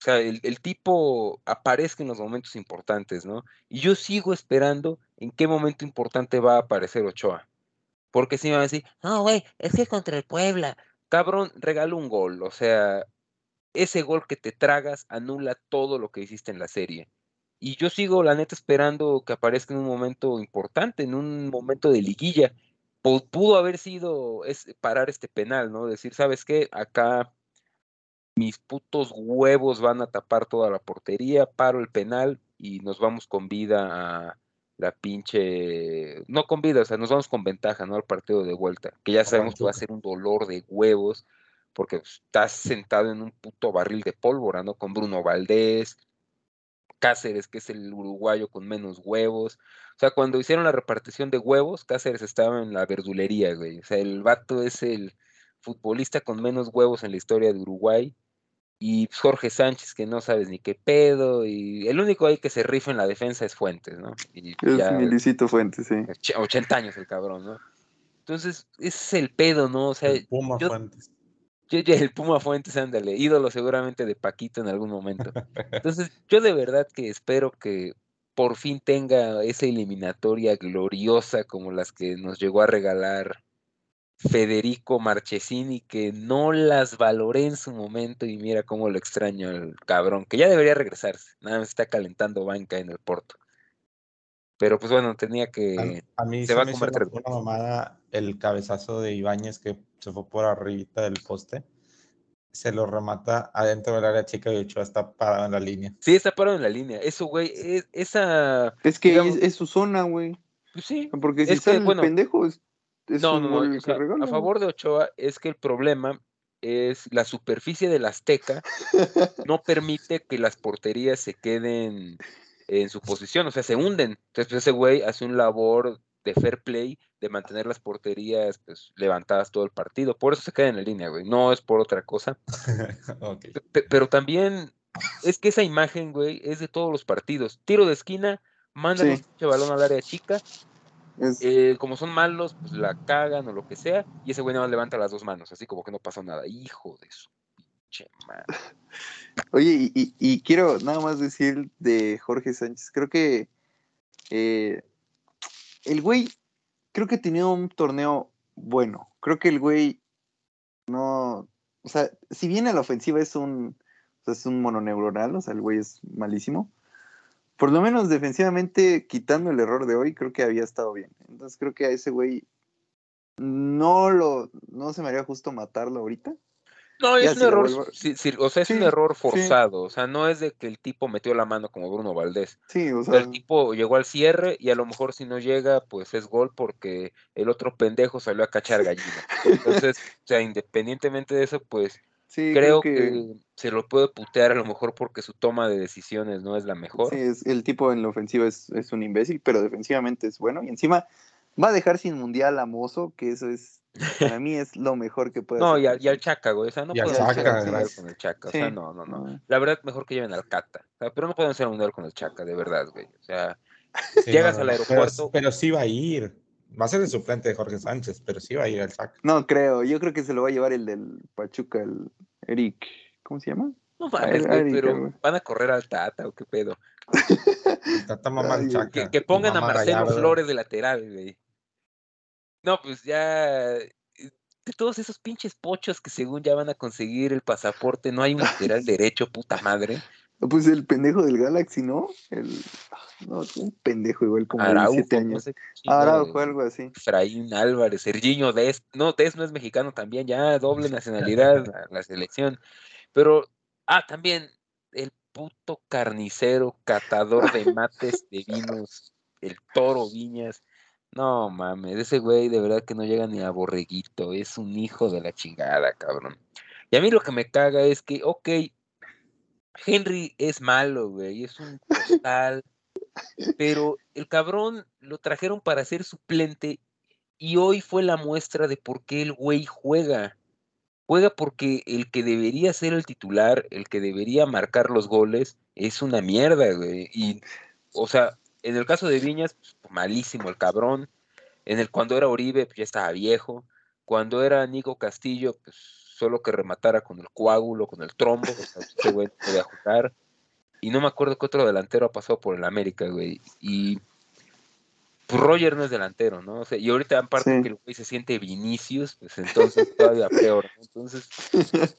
o sea, el, tipo aparezca en los momentos importantes, ¿no? Y yo sigo esperando en qué momento importante va a aparecer Ochoa. Porque si me van a decir, no, güey, es que contra el Puebla. Cabrón, regala un gol. O sea, ese gol que te tragas anula todo lo que hiciste en la serie. Y yo sigo, la neta, esperando que aparezca en un momento importante, en un momento de liguilla. Pu- Pudo haber sido es, parar este penal, ¿no? Decir, ¿sabes qué? Acá mis putos huevos van a tapar toda la portería, paro el penal y nos vamos con vida a la pinche, no con vida, o sea, nos vamos con ventaja, ¿no? Al partido de vuelta, que ya sabemos que va a ser un dolor de huevos, porque estás sentado en un puto barril de pólvora, ¿no? Con Bruno Valdés, Cáceres, que es el uruguayo con menos huevos. O sea, cuando hicieron la repartición de huevos, Cáceres estaba en la verdulería, güey. O sea, el vato es el futbolista con menos huevos en la historia de Uruguay. Y pues, Jorge Sánchez, que no sabes ni qué pedo. Y el único ahí que se rifa en la defensa es Fuentes, ¿no? Y Es ya mi Luisito Fuentes, sí. och- 80 años el cabrón, ¿no? Entonces, ese es el pedo, ¿no? O sea, Puma yo- Fuentes. Ya el Puma Fuentes, ándale, ídolo seguramente de Paquito en algún momento. Entonces, yo de verdad que espero que por fin tenga esa eliminatoria gloriosa como las que nos llegó a regalar Federico Marchesini, que no las valoré en su momento y mira cómo lo extraño al cabrón, que ya debería regresarse, nada más está calentando banca en el Porto. Pero pues bueno, tenía que... A, a mí se se, va a me hizo comer una, tres una mamada el cabezazo de Ibáñez que se fue por arribita del poste. Se lo remata adentro del área chica y Ochoa está parado en la línea. Sí, está parado en la línea. Eso, güey, es- esa... Es que Digamos- es, es su zona, güey. Pues sí, Porque si Es que, sale bueno, el pendejo, es, es no, un no, no, gol o que sea, regala, a favor de Ochoa es que el problema es la superficie del Azteca no permite que las porterías se queden en su posición, o sea, se hunden. Entonces, pues, ese güey hace un labor de fair play, de mantener las porterías pues, levantadas todo el partido. Por eso se queda en la línea, güey. No es por otra cosa. Pero también es que esa imagen, güey, es de todos los partidos. Tiro de esquina, mandan Sí. un balón al área chica, Es- eh, como son malos, pues la cagan o lo que sea, y ese güey nada más levanta las dos manos, así como que no pasó nada. Hijo de su. Oye, y, quiero nada más decir de Jorge Sánchez, creo que eh, el güey, creo que tenía un torneo bueno, creo que el güey no, o sea, si bien a la ofensiva es un, es un mononeuronal, o sea, el güey es malísimo, por lo menos defensivamente, quitando el error de hoy, creo que había estado bien. Entonces creo que a ese güey no lo, no se me haría justo matarlo ahorita. No, es un error, vuelvo- sí, sí, o sea, es un error forzado, o sea, no es de que el tipo metió la mano como Bruno Valdés. Sí, o sea, el tipo llegó al cierre y a lo mejor si no llega, pues es gol porque el otro pendejo salió a cachar gallina. Entonces, o sea, independientemente de eso, pues sí, creo que... se lo puede putear a lo mejor porque su toma de decisiones no es la mejor. Sí, es, el tipo en la ofensiva es, es un imbécil, pero defensivamente es bueno. Y encima va a dejar sin mundial a Mozo, que eso es, para mí es lo mejor que puede No, hacer. y, al- y al Chaca, güey. O sea, no pueden hacer Chaca, un mundial gracias. con el Chaca. O sea, no, no, no. No. La verdad, mejor que lleven al Cata. O sea, pero no pueden hacer un mundial con el Chaca, de verdad, güey. O sea, Sí, Llegas no, al aeropuerto. Pero, pero sí va a ir. Va a ser el suplente de Jorge Sánchez, pero sí va a ir al sac. No creo, yo creo que se lo va a llevar el del Pachuca, el Eric, ¿cómo se llama? no mames, güey, ay, pero van a correr al Tata o qué pedo. Tata mamá Ay, al que- Chaca. Que, que pongan a Marcelo Gallardo. Flores de lateral, güey. No, pues ya. eh, De todos esos pinches pochos que según ya van a conseguir el pasaporte, no hay un lateral derecho, puta madre. Pues el pendejo del Galaxy, ¿no? El, no, un pendejo igual como de Araujo, 17 no años. sé qué chingado, Araujo, algo así. Efraín Álvarez, Sergiño Des, no, Des no es mexicano también, ya doble nacionalidad a la selección. Pero, ah, también el puto carnicero, catador de mates de vinos, el toro Viñas. No mames, ese güey de verdad que no llega ni a borreguito, es un hijo de la chingada, cabrón. Y a mí lo que me caga es que, ok, Henry es malo, güey, es un costal, pero el cabrón lo trajeron para ser suplente y hoy fue la muestra de por qué el güey juega. Juega porque el que debería ser el titular, el que debería marcar los goles, es una mierda, güey. Y, o sea, en el caso de Viñas, pues, malísimo el cabrón. En el cuando era Oribe, pues ya estaba viejo. Cuando era Nico Castillo, pues solo que rematara con el coágulo, con el trombo, o ese güey podía jugar. Y no me acuerdo qué otro delantero ha pasado por el América, güey. Y pues Roger no es delantero, ¿no? O sea, y ahorita aparte que el güey se siente Vinicius, pues entonces todavía peor. Entonces,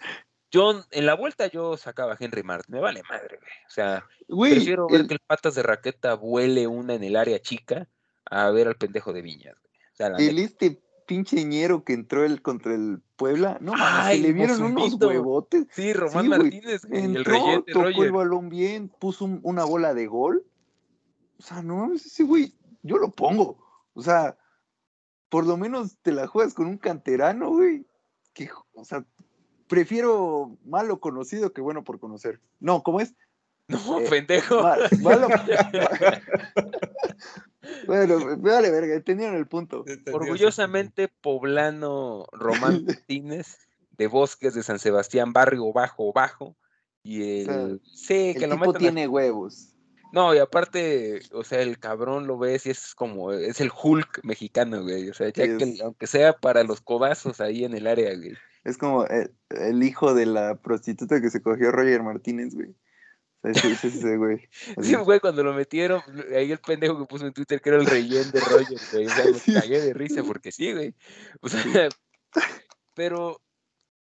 yo en la vuelta yo sacaba a Henry Martin, me vale madre, güey. O sea, prefiero ver que el patas de raqueta vuele una en el área chica a ver al pendejo de Viñas, güey. O sea, el este pinche ñero que entró el contra el Puebla, no mames, se le vieron unos huevotes. Sí, Román Martínez, güey, entró, el reyente, tocó Roger. el balón bien, puso una bola de gol. O sea, no mames, ese güey yo lo pongo. O sea, por lo menos te la juegas con un canterano, güey. Que, o sea, prefiero malo conocido que bueno por conocer. No, ¿cómo es? No, eh, pendejo. malo. bueno, vale, verga, entendieron el punto. Orgullosamente poblano Román Martínez, de Bosques de San Sebastián, barrio bajo, bajo. Y el. sí, que el tipo tiene huevos. No, y aparte, o sea, el cabrón lo ves y es como, es el Hulk mexicano, güey. O sea, ya que, aunque sea para los cobazos ahí en el área, güey. Es como el, hijo de la prostituta que se cogió Roger Martínez, güey. O sea, ese, ese güey. Sí, güey, cuando lo metieron, ahí el pendejo que puso en Twitter que era el rellén de Roger, güey. O sea, me cagué de risa porque sí, güey. O sea, pero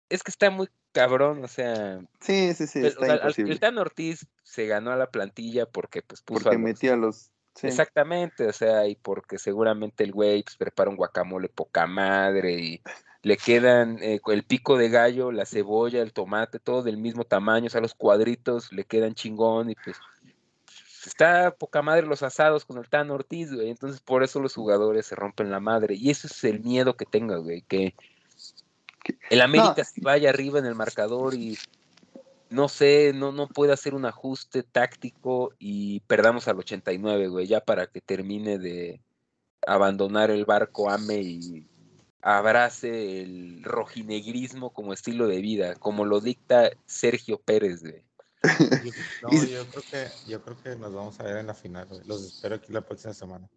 es que está muy cabrón, o sea. Sí, sí, sí. Está el Tan Ortiz se ganó a la plantilla porque pues puso. Porque metía los. Exactamente, o sea, y porque seguramente el güey pues, prepara un guacamole poca madre y le quedan eh, el pico de gallo, la cebolla, el tomate, todo del mismo tamaño, o sea, los cuadritos le quedan chingón y pues está poca madre los asados con el Tan Ortiz, güey. Entonces, por eso los jugadores se rompen la madre. Y eso es el miedo que tengo, güey. Que el América se vaya arriba en el marcador y no sé, no, no puede hacer un ajuste táctico y perdamos al 89, güey, ya para que termine de abandonar el barco AME y abrace el rojinegrismo como estilo de vida, como lo dicta Sergio Pérez, güey. No, yo creo que, yo creo que nos vamos a ver en la final, Los espero aquí la próxima semana.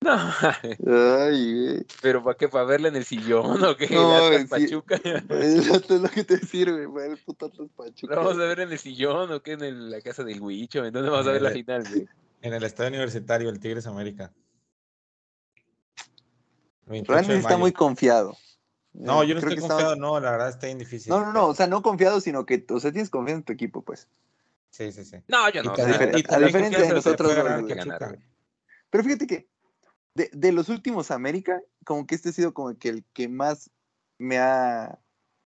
No. Ay, Pero ¿para qué? ¿Para verla en el sillón o qué? No, Atlas Pachuca. Eso es lo que te sirve, güey, el puto Atlas Pachuca. ¿La vamos a ver en el sillón o qué? ¿En la casa del Huicho? ¿En dónde vamos a ver la final, güey? En el estadio universitario, el Tigres América. Randy está muy confiado. No, yo no estoy confiado, no, la verdad está bien difícil. No, no, no, o sea, no confiado, sino que, o sea, tienes confianza en tu equipo, pues. Sí, sí, sí. No, yo no. a, diferencia de nosotros, Pero fíjate que de, los últimos América, como que este ha sido como que el que más me ha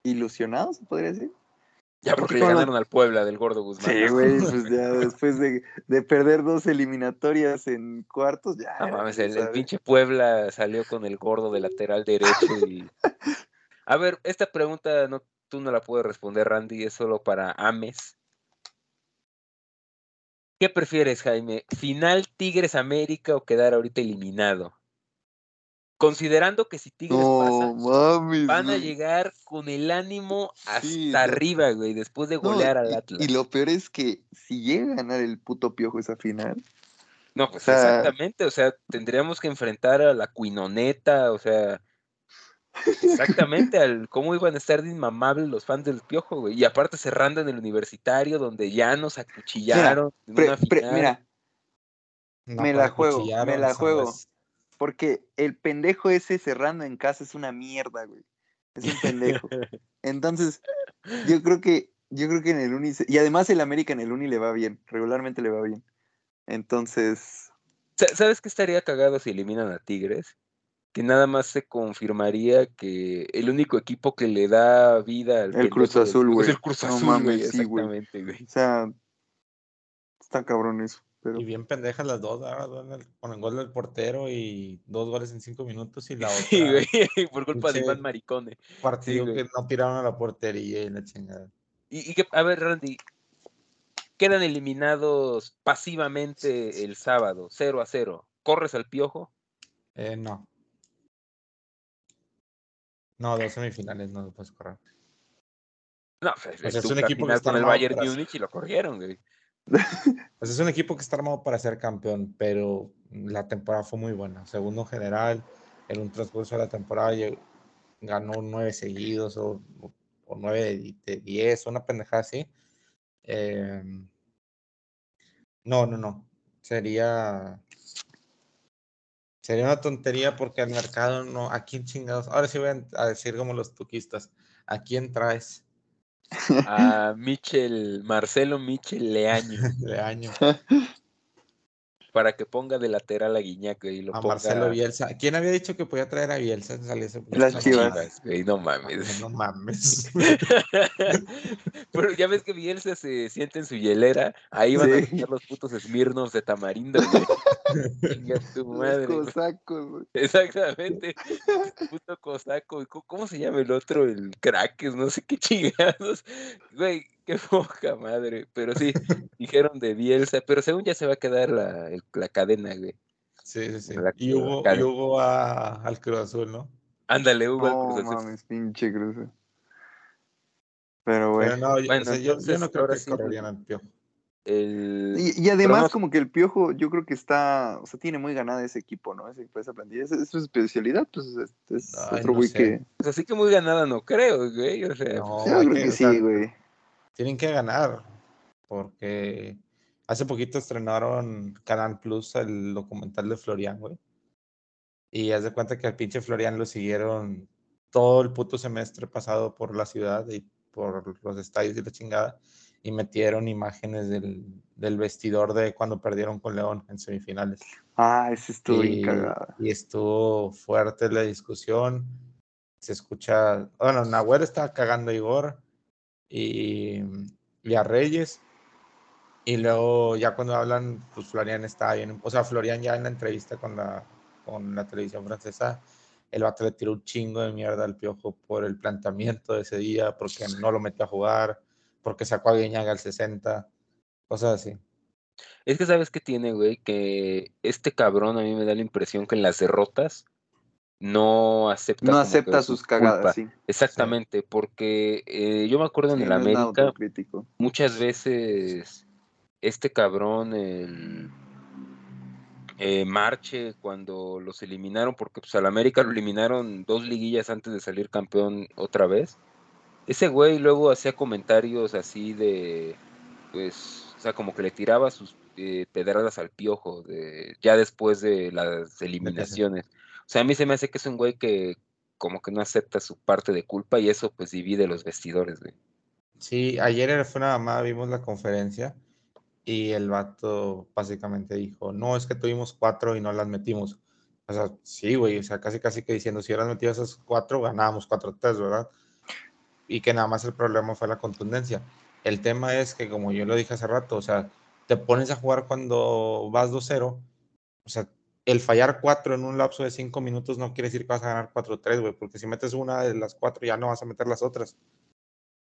ilusionado, se podría decir. Ya porque, le ganaron al Puebla del Gordo Guzmán. Sí, güey, pues ya después de, perder dos eliminatorias en cuartos, ya. No mames, el, pinche Puebla salió con el gordo de lateral derecho y. A ver, esta pregunta no, tú no la puedes responder, Randy, es solo para Ames. ¿Qué prefieres, Jaime? ¿Final Tigres América o quedar ahorita eliminado? Considerando que si Tigres pasa, van a llegar con el ánimo hasta arriba, güey, después de golear al Atlas. Y, lo peor es que si llega a ganar el puto piojo esa final. No, pues exactamente, o sea, tendríamos que enfrentar a la Cuinoneta, o sea, Exactamente, al cómo iban a estar de inmamables los fans del Piojo, güey. Y aparte cerrando en el universitario, donde ya nos acuchillaron. Mira, mira me la juego, me la juego. Porque el pendejo ese cerrando en casa es una mierda, güey. Es un pendejo. Entonces, yo creo que, yo creo que en el Uni, y además el América en el Uni le va bien, regularmente le va bien. Entonces. ¿Sabes qué estaría cagado si eliminan a Tigres? que nada más se confirmaría que el único equipo que le da vida al el Cruz Azul, güey. Es el Cruz Azul, güey, exactamente, güey. O sea, Está cabrón eso. Pero... Y bien pendejas las dos, ¿verdad? Con el, gol del portero y dos goles en cinco minutos y la otra. Sí, güey, por culpa de Iván Maricone. Partido Sí, que no tiraron a la portería y la chingada. Y, y que, a ver, Randy, quedan eliminados pasivamente el sábado, 0 a 0. ¿Corres al piojo? Eh, no. No, dos semifinales no lo puedes correr. No, pues, es un equipo que está con el Bayern Múnich y lo corrieron, güey. Pues es un equipo que está armado para ser campeón, pero la temporada fue muy buena. Segundo general, en un transcurso de la temporada ganó nueve seguidos o, nueve de, diez, una pendejada así. Eh, no, no, no. Sería. Sería una tontería porque al mercado no. ¿A quién chingados? Ahora sí voy a decir como los tuquistas. ¿A quién traes A Michel, Marcelo Michel Leaño, de año? Para que ponga de lateral a Guiñac y lo A ponga Marcelo Bielsa. ¿Quién había dicho que podía traer a Bielsa? Ese- Las no Chivas. mames, güey, no mames. No mames. Pero ya ves que Bielsa se siente en su hielera, ahí van a estar los putos Smirnos de tamarindo, güey. Tu madre, Los cosacos, güey. Exactamente. Puto cosaco. ¿y ¿Cómo, cómo se llama el otro? El craques, no sé qué chingados. Güey, qué poca madre. Pero sí, dijeron de Bielsa, pero según ya se va a quedar la, el- la cadena, güey. Sí, sí, sí. La- Y hubo, y hubo a- al Cruz Azul, ¿no? Ándale, Hugo. al No Cruz Azul. mames, pinche cruce. Pero, Pero güey. no, yo, Bueno, o sea, yo- yo, no creo ahora que sí, correrían al piojo. El... Y, y además, no- como que el piojo, yo creo que está, o sea, tiene muy ganada ese equipo, ¿no? Ese, esa plantilla. Es, es su especialidad, pues es, es Ay, otro no güey sé. que. Pues así que muy ganada no creo, güey. O sea, No, Yo creo que- que o sea, sí, güey. Tienen que ganar. Porque hace poquito estrenaron Canal Plus el documental de Florian, güey. Y haz de cuenta que al pinche Florian lo siguieron todo el puto semestre pasado por la ciudad y por los estadios y la chingada. Y metieron imágenes del, del vestidor de cuando perdieron con León en semifinales. Ah, ese estuvo y, y estuvo fuerte la discusión. Se escucha, bueno, Nahuel estaba cagando a Igor y, y a Reyes. Y luego ya cuando hablan, pues Florian está bien. O sea, Florian ya en la entrevista con la, con la televisión francesa, el vato le tiró un chingo de mierda al piojo por el planteamiento de ese día, porque no lo metió a jugar, porque sacó a Guiñaga al 60, cosas así. es que sabes qué tiene, güey, que este cabrón a mí me da la impresión que en las derrotas no acepta. No acepta su sus cagadas, sí. Exactamente, porque eh, yo me acuerdo en el no América, muchas veces este cabrón, el eh, Marche, cuando los eliminaron, porque pues al América lo eliminaron dos liguillas antes de salir campeón otra vez. Ese güey luego hacía comentarios así de, pues, o sea, como que le tiraba sus eh, pedradas al piojo de, ya después de las eliminaciones. O sea, a mí se me hace que es un güey que como que no acepta su parte de culpa y eso pues divide los vestidores, güey. Sí, ayer fue una mamada, vimos la conferencia y el vato básicamente dijo, no, es que tuvimos cuatro y no las metimos. O sea, sí, güey, o sea, casi casi que diciendo, si hubieras metido esas cuatro, ganábamos 4-3, ¿verdad? Y que nada más el problema fue la contundencia. El tema es que, como yo lo dije hace rato, o sea, te pones a jugar cuando vas 2-0, o sea, el fallar cuatro en un lapso de cinco minutos no quiere decir que vas a ganar 4-3, güey, porque si metes una de las cuatro ya no vas a meter las otras.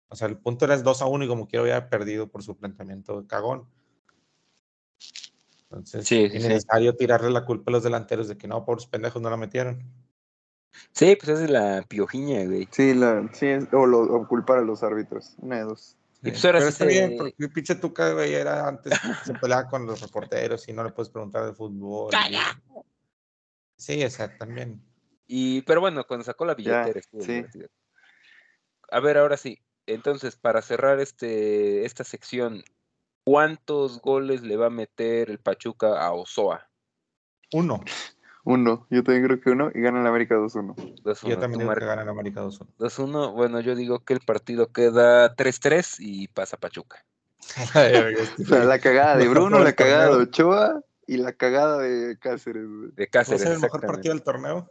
O sea, el punto era 2 a 1 y como quiero había perdido por su planteamiento de cagón. Entonces, Sí, es sí, sí. necesario tirarle la culpa a los delanteros de que no, por los pendejos no la metieron. Sí, pues esa es la piojiña, güey. Sí, la, sí es- o, lo, o culpar a los árbitros. Una de dos. Y pues ahora Pero sí está se- bien, porque pinche Tuca, güey, era antes, se peleaba con los reporteros y no le puedes preguntar de fútbol. y- Sí, o sea, también. Y, pero bueno, cuando sacó la billetera estuvo sí. A ver, ahora sí. Entonces, para cerrar este, esta sección, ¿cuántos goles le va a meter el Pachuca a Ozoa? Uno. Uno. Yo también creo que uno. Y gana el América 2-1. 2-1. Yo también digo que gana en América 2-1. 2-1. Bueno, yo digo que el partido queda 3-3 y pasa Pachuca. O sea, la cagada de Bruno, la el cagada de. Ochoa y la cagada de Cáceres, güey. De ¿Va a Cáceres, ser el mejor partido del torneo?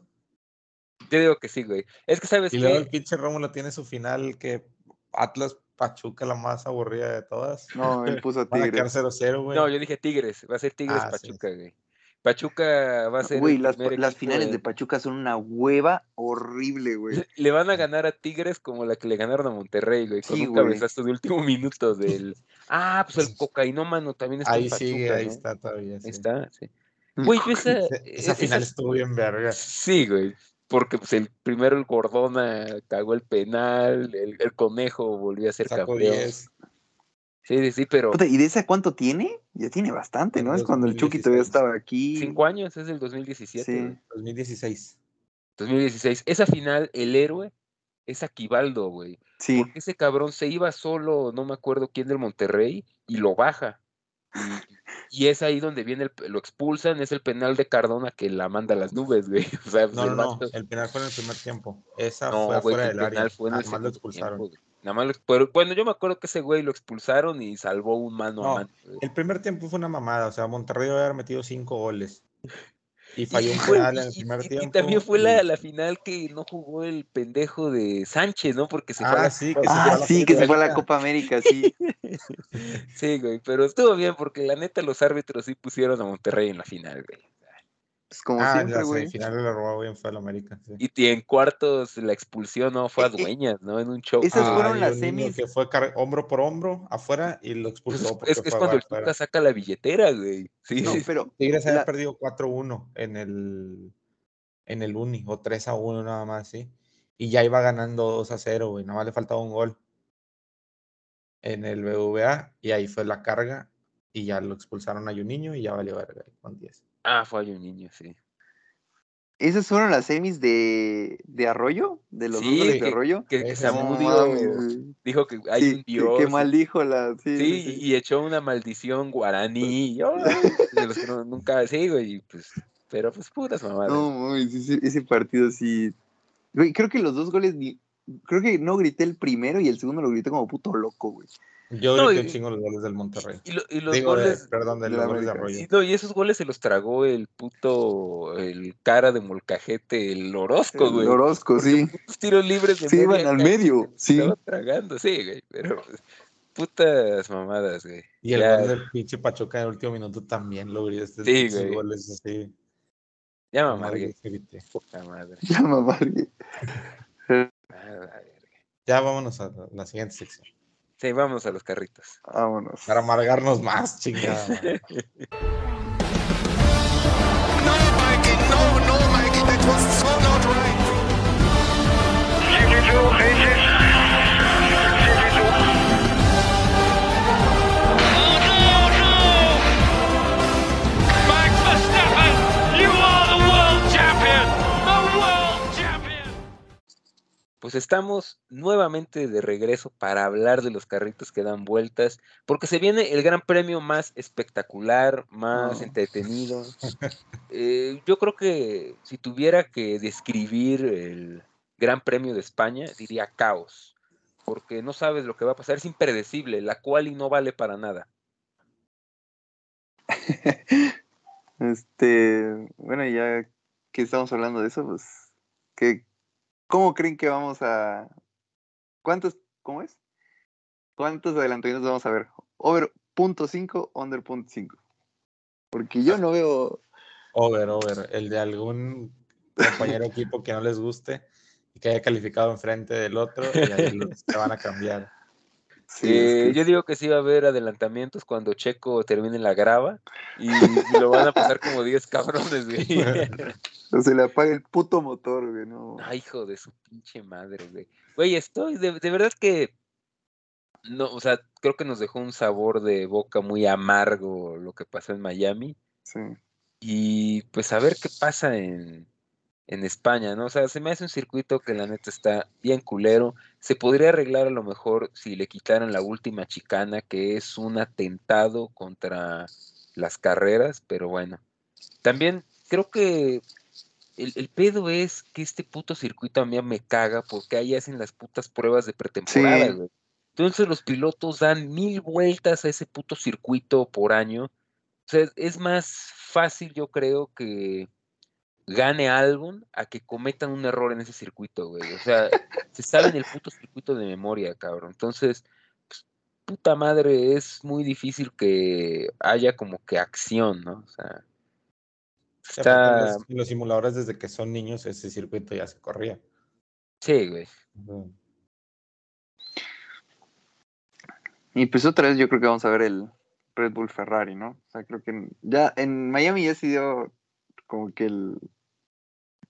Yo digo que sí, güey. Es que, ¿sabes Y luego qué? el pinche Rómulo tiene su final que Atlas Pachuca la más aburrida de todas. No, él puso Van a quedar Tigres. 0-0, güey. No, yo dije Tigres, va a ser Tigres Ah, sí. Pachuca, güey. Pachuca va a ser. Güey, las, finales de- de Pachuca son una hueva horrible, güey. Le van a ganar a Tigres como la que le ganaron a Monterrey, güey, con Sí, un güey. cabezazo de último minuto del. Ah, pues el cocainómano también está ahí en Pachuca, sigue, ahí ¿no? está todavía. sí. Ahí está, sí. Güey, yo esa, Esa, esa e- final estuvo bien verga. Sí, güey. Porque pues el primero el Gordona cagó el penal, el, el conejo volvió a ser Sacó campeón. 10. Sí, sí, sí, pero ¿Y de esa cuánto tiene? Ya tiene bastante, ¿no? Es cuando el Chucky todavía 2016. estaba aquí. cinco años, es el 2017. Sí. güey. 2016. 2016. Esa final, el héroe es Aquivaldo, güey. Sí. Porque ese cabrón se iba solo, no me acuerdo quién del Monterrey, y lo baja. Y, y es ahí donde viene, el, lo expulsan, es el penal de Cardona que la manda a las nubes, güey. O sea, pues, No, el no, El penal fue en el primer tiempo. Esa No, fue güey, afuera que del el área. penal fue en el Además lo segundo expulsaron. tiempo, güey. Nada más lo- pero, bueno, yo me acuerdo que ese güey lo expulsaron y salvó un mano a No, mano. El primer tiempo fue una mamada. O sea, Monterrey debe haber metido 5 goles. Y falló un fue- penal en el primer y- y tiempo. también fue la, la final que no jugó el pendejo de Sánchez, ¿no? Porque se fue a Ah, la sí, Copa que se fue a Ah, la sí, que se fue a la. Copa América, sí. Sí, güey, pero estuvo bien porque la neta los árbitros sí pusieron a Monterrey en la final, güey. Pues como Ah, en siempre, la semifinal le robó bien fue al América. sí. Y, y en cuartos la expulsión no fue a Dueñas, ¿no? En un show. esas Ah, fueron las semis. Que fue hombro por hombro afuera y lo pues expulsó. es, porque es- es fue cuando el. Tuca saca la billetera, güey. Sí, No, sí, pero Tigres había la- perdido 4-1 en el, en el Uni, o 3-1 nada más, sí. Y ya iba ganando 2-0, güey. Nada más le faltaba un gol en el BVA y ahí fue la carga y ya lo expulsaron a Juninho y ya valió verga con 10. Ah, fue a un niño, sí. esas fueron las semis de, de Arroyo, de los Sí, dos goles de que- Arroyo. Que, que Esa No Samu no dijo, mames, güey. dijo que hay Sí, un que- dios. que maldijo la. Sí, Sí, y echó una maldición guaraní. ¡ay! de los que no- nunca, sí, güey, pues, pero pues puras mamadas. No, ese, ese partido sí. Güey, creo que los dos goles ni. Creo que no grité el primero y el segundo lo grité como puto loco, güey. Yo No, y- un chingo los goles del Monterrey. Y, lo- y los Digo, de- goles, perdón, de de los la goles de Arroyo. sí, no, y esos goles se los tragó el puto, el cara de molcajete, el Orozco, güey. El Orozco, sí. Los tiros libres de Sí, media iban al medio, se sí. Estaba tragando, sí, güey, pero putas mamadas, güey. Y el Ya- gol del pinche Pachuca en el último minuto también lo grité. Este, Sí, güey. goles así. Ya me amargué, puta madre. Ya me amargué. Ya vámonos a la siguiente sección. Sí, vamos a los carritos. Vámonos. Para amargarnos más, chingada. No, Mikey, no, no, Mikey, that was so not right. Pues estamos nuevamente de regreso para hablar de los carritos que dan vueltas, porque se viene el gran premio más espectacular, más entretenido. Eh, yo creo que si tuviera que describir el gran premio de España, diría caos, porque no sabes lo que va a pasar, es impredecible, la cual y no vale para nada. Este, bueno, ya que estamos hablando de eso, pues, ¿qué, ¿cómo creen que vamos a... ¿Cuántos, cómo es? ¿Cuántos adelantamientos vamos a ver? ¿Over punto .5, under punto .5? Porque yo no veo... Over, over. El de algún compañero equipo que no les guste y que haya calificado enfrente del otro y ahí los, se van a cambiar. Sí, Eh, es que- Yo digo que sí va a haber adelantamientos cuando Checo termine la grava y, y lo van a pasar como 10 cabrones, güey. o se le apaga el puto motor, güey, no. Ay, hijo de su pinche madre, güey. Güey, estoy, de, de verdad que, no, o sea, creo que nos dejó un sabor de boca muy amargo lo que pasó en Miami. Sí. Y pues a ver qué pasa en, en España, ¿no? O sea, se me hace un circuito que la neta está bien culero. Se podría arreglar a lo mejor si le quitaran la última chicana, que es un atentado contra las carreras, pero bueno. También creo que el, el pedo es que este puto circuito a mí me caga porque ahí hacen las putas pruebas de pretemporada, Sí. güey. Entonces los pilotos dan mil vueltas a ese puto circuito por año. O sea, es más fácil, yo creo, que gane Albon a que cometan un error en ese circuito, güey. O sea, se saben el puto circuito de memoria, cabrón. Entonces, puta madre, es muy difícil que haya como que acción, ¿no? O sea, está... los, los simuladores desde que son niños ese circuito ya se corría. Sí, güey. Y pues otra vez yo creo que vamos a ver el Red Bull Ferrari, ¿no? O sea, creo que ya en Miami ya se dio como que el...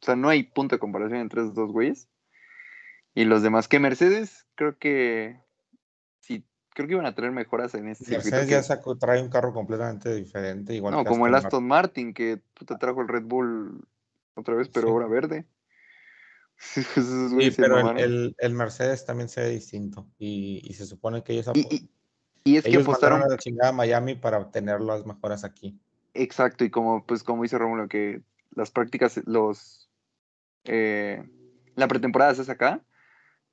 O sea, no hay punto de comparación entre esos dos güeyes. Y los demás, que Mercedes, creo que... Sí, creo que iban a tener mejoras en este circuito. Mercedes que- ya sacó, trae un carro completamente diferente, igual no, que como el Aston Martin, que puta trajo el Red Bull otra vez, pero Sí. ahora verde. Sí, se pero el, el- el Mercedes también se ve distinto. Y, y se supone que ellos, Y, y- y es que ellos apostaron mandaron a la chingada a Miami para obtener las mejoras aquí. Exacto, y como pues como dice Rómulo, que las prácticas, los eh, la pretemporada se hace acá,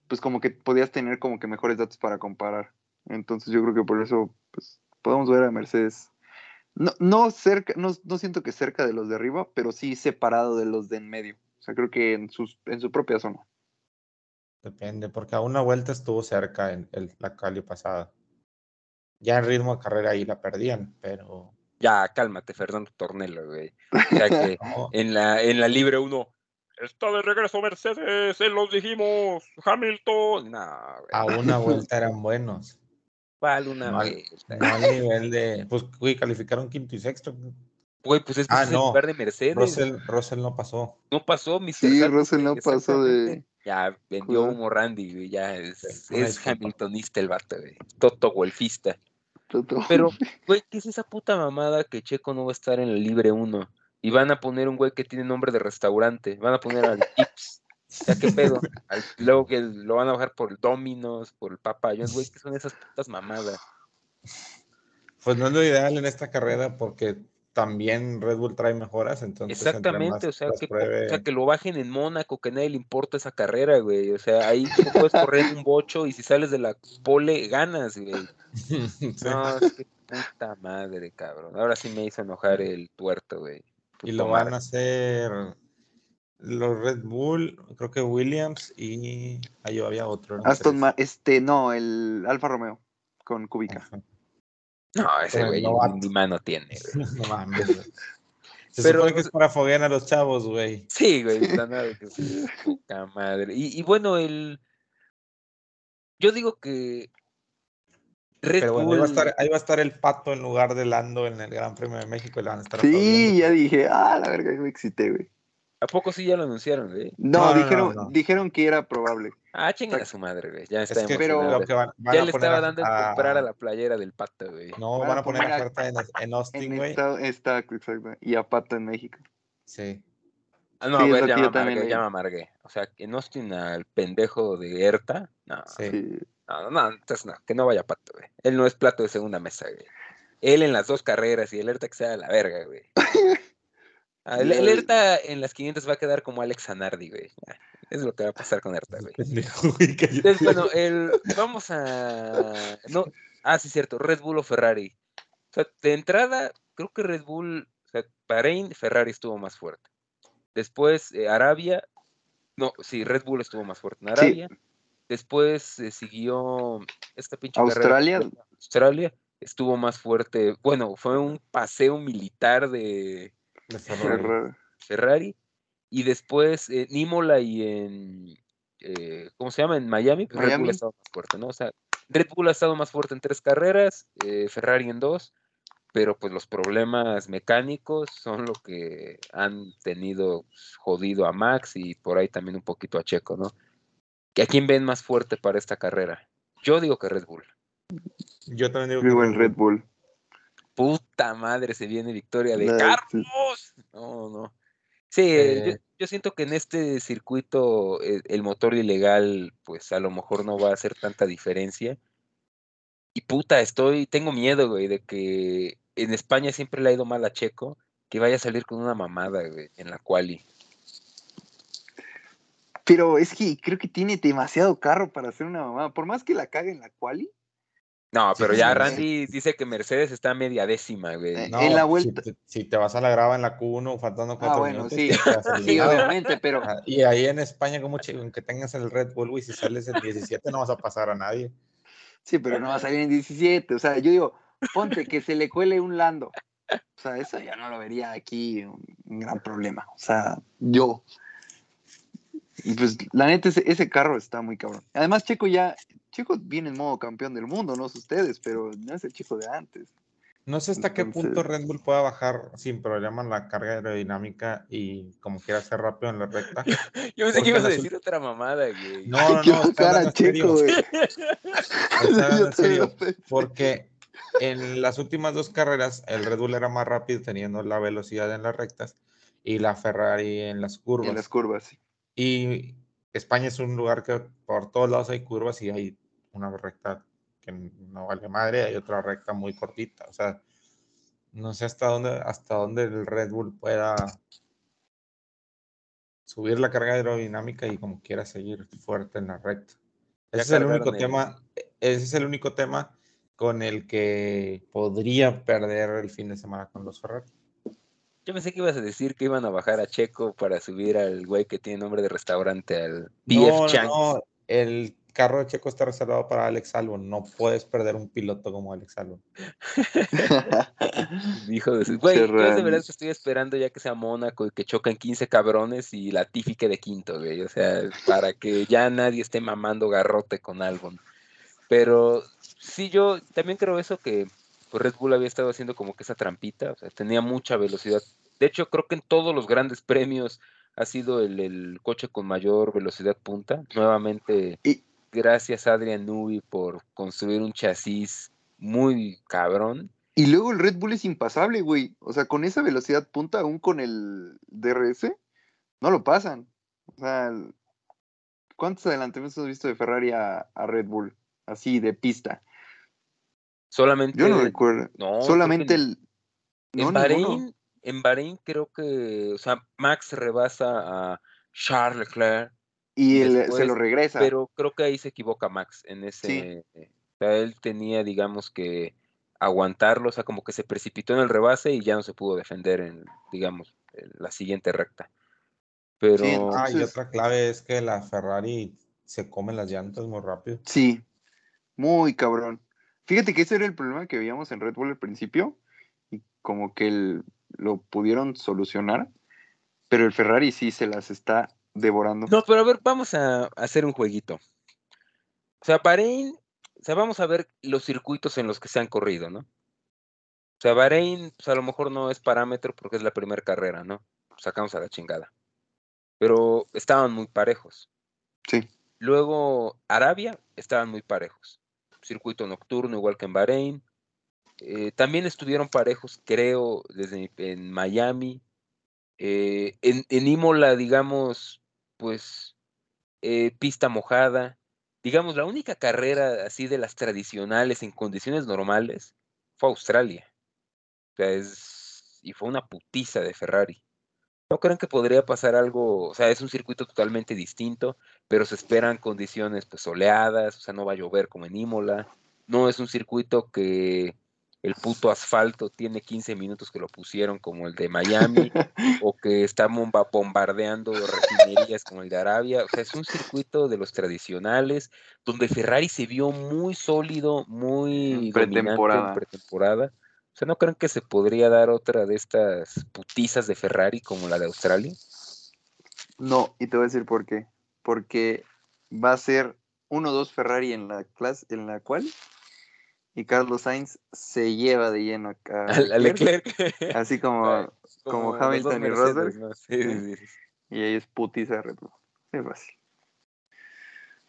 pues como que podías tener como que mejores datos para comparar. Entonces yo creo que por eso pues podemos ver a Mercedes. No, no cerca, no, no siento que cerca de los de arriba, pero sí separado de los de en medio. O sea, creo que en sus, en su propia zona. Depende, porque a una vuelta estuvo cerca en el- la Cali pasada. Ya en ritmo de carrera ahí la perdían, pero Ya, cálmate, Fernando Tornelo, güey. O sea que no, en la, en la Libre 1, está de regreso Mercedes, se los dijimos, Hamilton. No, güey. a una vuelta eran buenos. ¿Cuál una No, al- vuelta? No al nivel de. Pues, güey, calificaron quinto y sexto. Güey, pues es que Ah, el no. lugar de Mercedes. Russell, Russell no pasó. No pasó, Mr. Sí, Russell no pasó de-. Ya vendió humo Randy, güey, ya es, hamiltonista el vato, güey. Toto golfista. Pero, güey, ¿qué es esa puta mamada que Checo no va a estar en el Libre 1? Y van a poner un güey que tiene nombre de restaurante. Van a poner al Tips. O sea, ¿qué pedo? Al- luego que lo van a bajar por el Domino's, por el Papa güey, ¿qué son esas putas mamadas? Pues no es lo ideal en esta carrera porque también Red Bull trae mejoras. Entonces, Exactamente, o sea, que, pruebe- o sea, que lo bajen en Mónaco, que a nadie le importa esa carrera, güey. O sea, ahí tú puedes correr un bocho y si sales de la pole, ganas, güey. Sí. No, es que puta madre, cabrón. Ahora sí me hizo enojar el tuerto, güey. Y lo van a hacer los Red Bull, creo que Williams y ahí había otro. Aston. Ma- este, no, el Alfa Romeo con Kubica. Ajá. No, ese güey no ni- mano tiene, güey. No mames. güey. Se Pero- supone que es para foguear a los chavos, güey. Sí, güey, está nada que puta madre. Y, y bueno, el. Yo digo que. Red Pero bueno, ahí va, a estar, ahí va a estar el pato en lugar de Lando en el Gran Premio de México y le van a estar Sí, ya dije, ah, la verga, me excité, güey. ¿A poco sí ya lo anunciaron, güey? No, No, no, no, dijeron, no. dijeron que era probable. Ah, chinguen a su madre, güey. Ya Es está que Pero- lo que van, van Ya a le poner estaba a- dando a comprar a la playera del pato, güey. No, Van van a poner a- oferta en, en Austin, güey. esta, exacto. Y a Pato en México. Sí. Ah, no, Sí, a es ver, leí. ya me amargué. O sea, en Austin al pendejo de Erta. No, Sí. No, no, entonces no, que no vaya pato, güey. Él no es plato de segunda mesa, güey. Él en las dos carreras y el Erta que sea la verga, güey. Ah, el, Erta en las 500 va a quedar como Alex Zanardi, güey. Ya, Es lo que va a pasar con Erta, güey. Entonces, bueno, el, vamos a... No, ah, sí, cierto, Red Bull o Ferrari. O sea, de entrada, creo que Red Bull, o sea, Bahrein, Ferrari estuvo más fuerte. Después, eh, Arabia, no, sí, Red Bull estuvo más fuerte en Sí. Arabia. Después eh, siguió esta pinche Australia. Australia estuvo más fuerte. Bueno, fue un paseo militar de Ferrari. Y después en Imola y en, eh, ¿cómo se llama? En Miami, pues Red Bull ha estado más fuerte, ¿no? O sea, Red Bull ha estado más fuerte en tres carreras, eh, Ferrari en dos, pero pues los problemas mecánicos son lo que han tenido pues, jodido a Max y por ahí también un poquito a Checo, ¿no? ¿Que ¿A quién ven más fuerte para esta carrera? Yo digo que Red Bull. Yo también digo Vivo que en Red Bull. Puta madre, se viene victoria de La- Carlos. No, no. Sí, Eh. yo, yo siento que en este circuito eh, el motor ilegal, pues a lo mejor no va a hacer tanta diferencia. Y puta, estoy, tengo miedo, güey, de que en España siempre le ha ido mal a Checo, que vaya a salir con una mamada, güey, en la quali. Pero es que creo que tiene demasiado carro para hacer una mamada. Por más que la cague en la quali, No, pero sí, ya sí. Randy dice que Mercedes está a media décima, güey. Eh, No, en la si vuelta- te- Si, te vas a la grava en la Q1 faltando cuatro Ah, bueno, minutos, sí. sí, obviamente, pero Ah, Y ahí en España, como aunque tengas el Red Bull, güey, si sales en 17 no vas a pasar a nadie. Sí, pero no va a salir en 17. O sea, yo digo, ponte que se le cuele un Lando. O sea, eso ya no lo vería aquí un, un gran problema. O sea, yo. Y pues, la neta, ese, ese carro está muy cabrón. Además, Checo ya, Checo viene en modo campeón del mundo, no sé ustedes, pero no es el Checo de antes. No sé hasta qué punto Red Bull pueda bajar sin problema la carga aerodinámica y como quiera ser rápido en la recta. Yo pensé que ibas a decir otra mamada, güey. No, no, no, estoy bajar hablando a en serio. Checo, güey. En serio. Porque en las últimas dos carreras el Red Bull era más rápido teniendo la velocidad en las rectas y la Ferrari en las curvas. En las curvas, sí. Y España es un lugar que por todos lados hay curvas y hay una recta que no vale madre, hay otra recta muy cortita. O sea, no sé hasta dónde, hasta dónde el Red Bull pueda subir la carga aerodinámica y como quiera seguir fuerte en la recta. Ese es el único tema, ese es el único tema con el que podría perder el fin de semana con los Ferrari. Yo pensé que ibas a decir que iban a bajar a Checo para subir al güey que tiene nombre de restaurante, al PF No, Chang's. no, el carro de Checo está reservado para Alex Albon. No puedes perder un piloto como Alex Albon. Hijo de su... Güey, yo de verdad estoy esperando ya que sea Mónaco y que chocan 15 cabrones y la Tifi quede quinto, güey. O sea, para que ya nadie esté mamando garrote con Albon. Pero sí, yo también creo eso que pues, Red Bull había estado haciendo como que esa trampita, o sea, tenía mucha velocidad. De hecho, creo que en todos los grandes premios ha sido el, el coche con mayor velocidad punta. Nuevamente, Y- gracias a Adrian Newey por construir un chasis muy cabrón. Y luego el Red Bull es impasable, güey. O sea, con esa velocidad punta, aún con el DRS, no lo pasan. O sea, ¿cuántos adelantamientos has visto de Ferrari a, a Red Bull? Así, de pista. Solamente. Yo no recuerdo. no, Solamente el. En Bahrein, ninguno. en Bahrein creo que, o sea, Max rebasa a Charles Leclerc, Y se lo regresa. pero creo que ahí se equivoca Max en ese. eh, O sea, él tenía, digamos que aguantarlo, o sea, como que se precipitó en el rebase y ya no se pudo defender en, digamos, en la siguiente recta. Pero Sí, Ah, y otra clave es que la Ferrari se come las llantas muy rápido. Sí, muy cabrón. Fíjate que ese era el problema que veíamos en Red Bull al principio y como que el- lo pudieron solucionar, pero el Ferrari sí se las está devorando. No, pero a ver, vamos a hacer un jueguito. O sea, Bahrein, o sea, vamos a ver los circuitos en los que se han corrido, ¿no? O sea, Bahrein, pues a lo mejor no es parámetro porque es la primera carrera, ¿no? Sacamos a la chingada. Pero estaban muy parejos. Sí. Luego, Arabia, estaban muy parejos. Circuito nocturno, igual que en Bahrein. Eh, también estuvieron parejos, creo, desde en Miami. Eh, en, en Imola, digamos, pues, eh, pista mojada. Digamos, la única carrera así de las tradicionales en condiciones normales fue Australia. O sea, es, y fue una putiza de Ferrari. ¿No creen que podría pasar algo? O sea, es un circuito totalmente distinto, pero se esperan condiciones pues soleadas, o sea, no va a llover como en Imola. No es un circuito que el puto asfalto tiene 15 minutos que lo pusieron como el de Miami, o que está bomba- bombardeando refinerías como el de Arabia. O sea, es un circuito de los tradicionales, donde Ferrari se vio muy sólido, muy en pretemporada. pretemporada. O sea, ¿no creen que se podría dar otra de estas putizas de Ferrari como la de Australia? No, y te voy a decir por qué. Porque va a ser 1-2 Ferrari en la clase, en la cual, y Carlos Sainz se lleva de lleno. A, a Leclerc. Así como, como Hamilton y Rosberg. ¿no? Sí, sí, sí. y ahí es putiza Red Bull. Es fácil.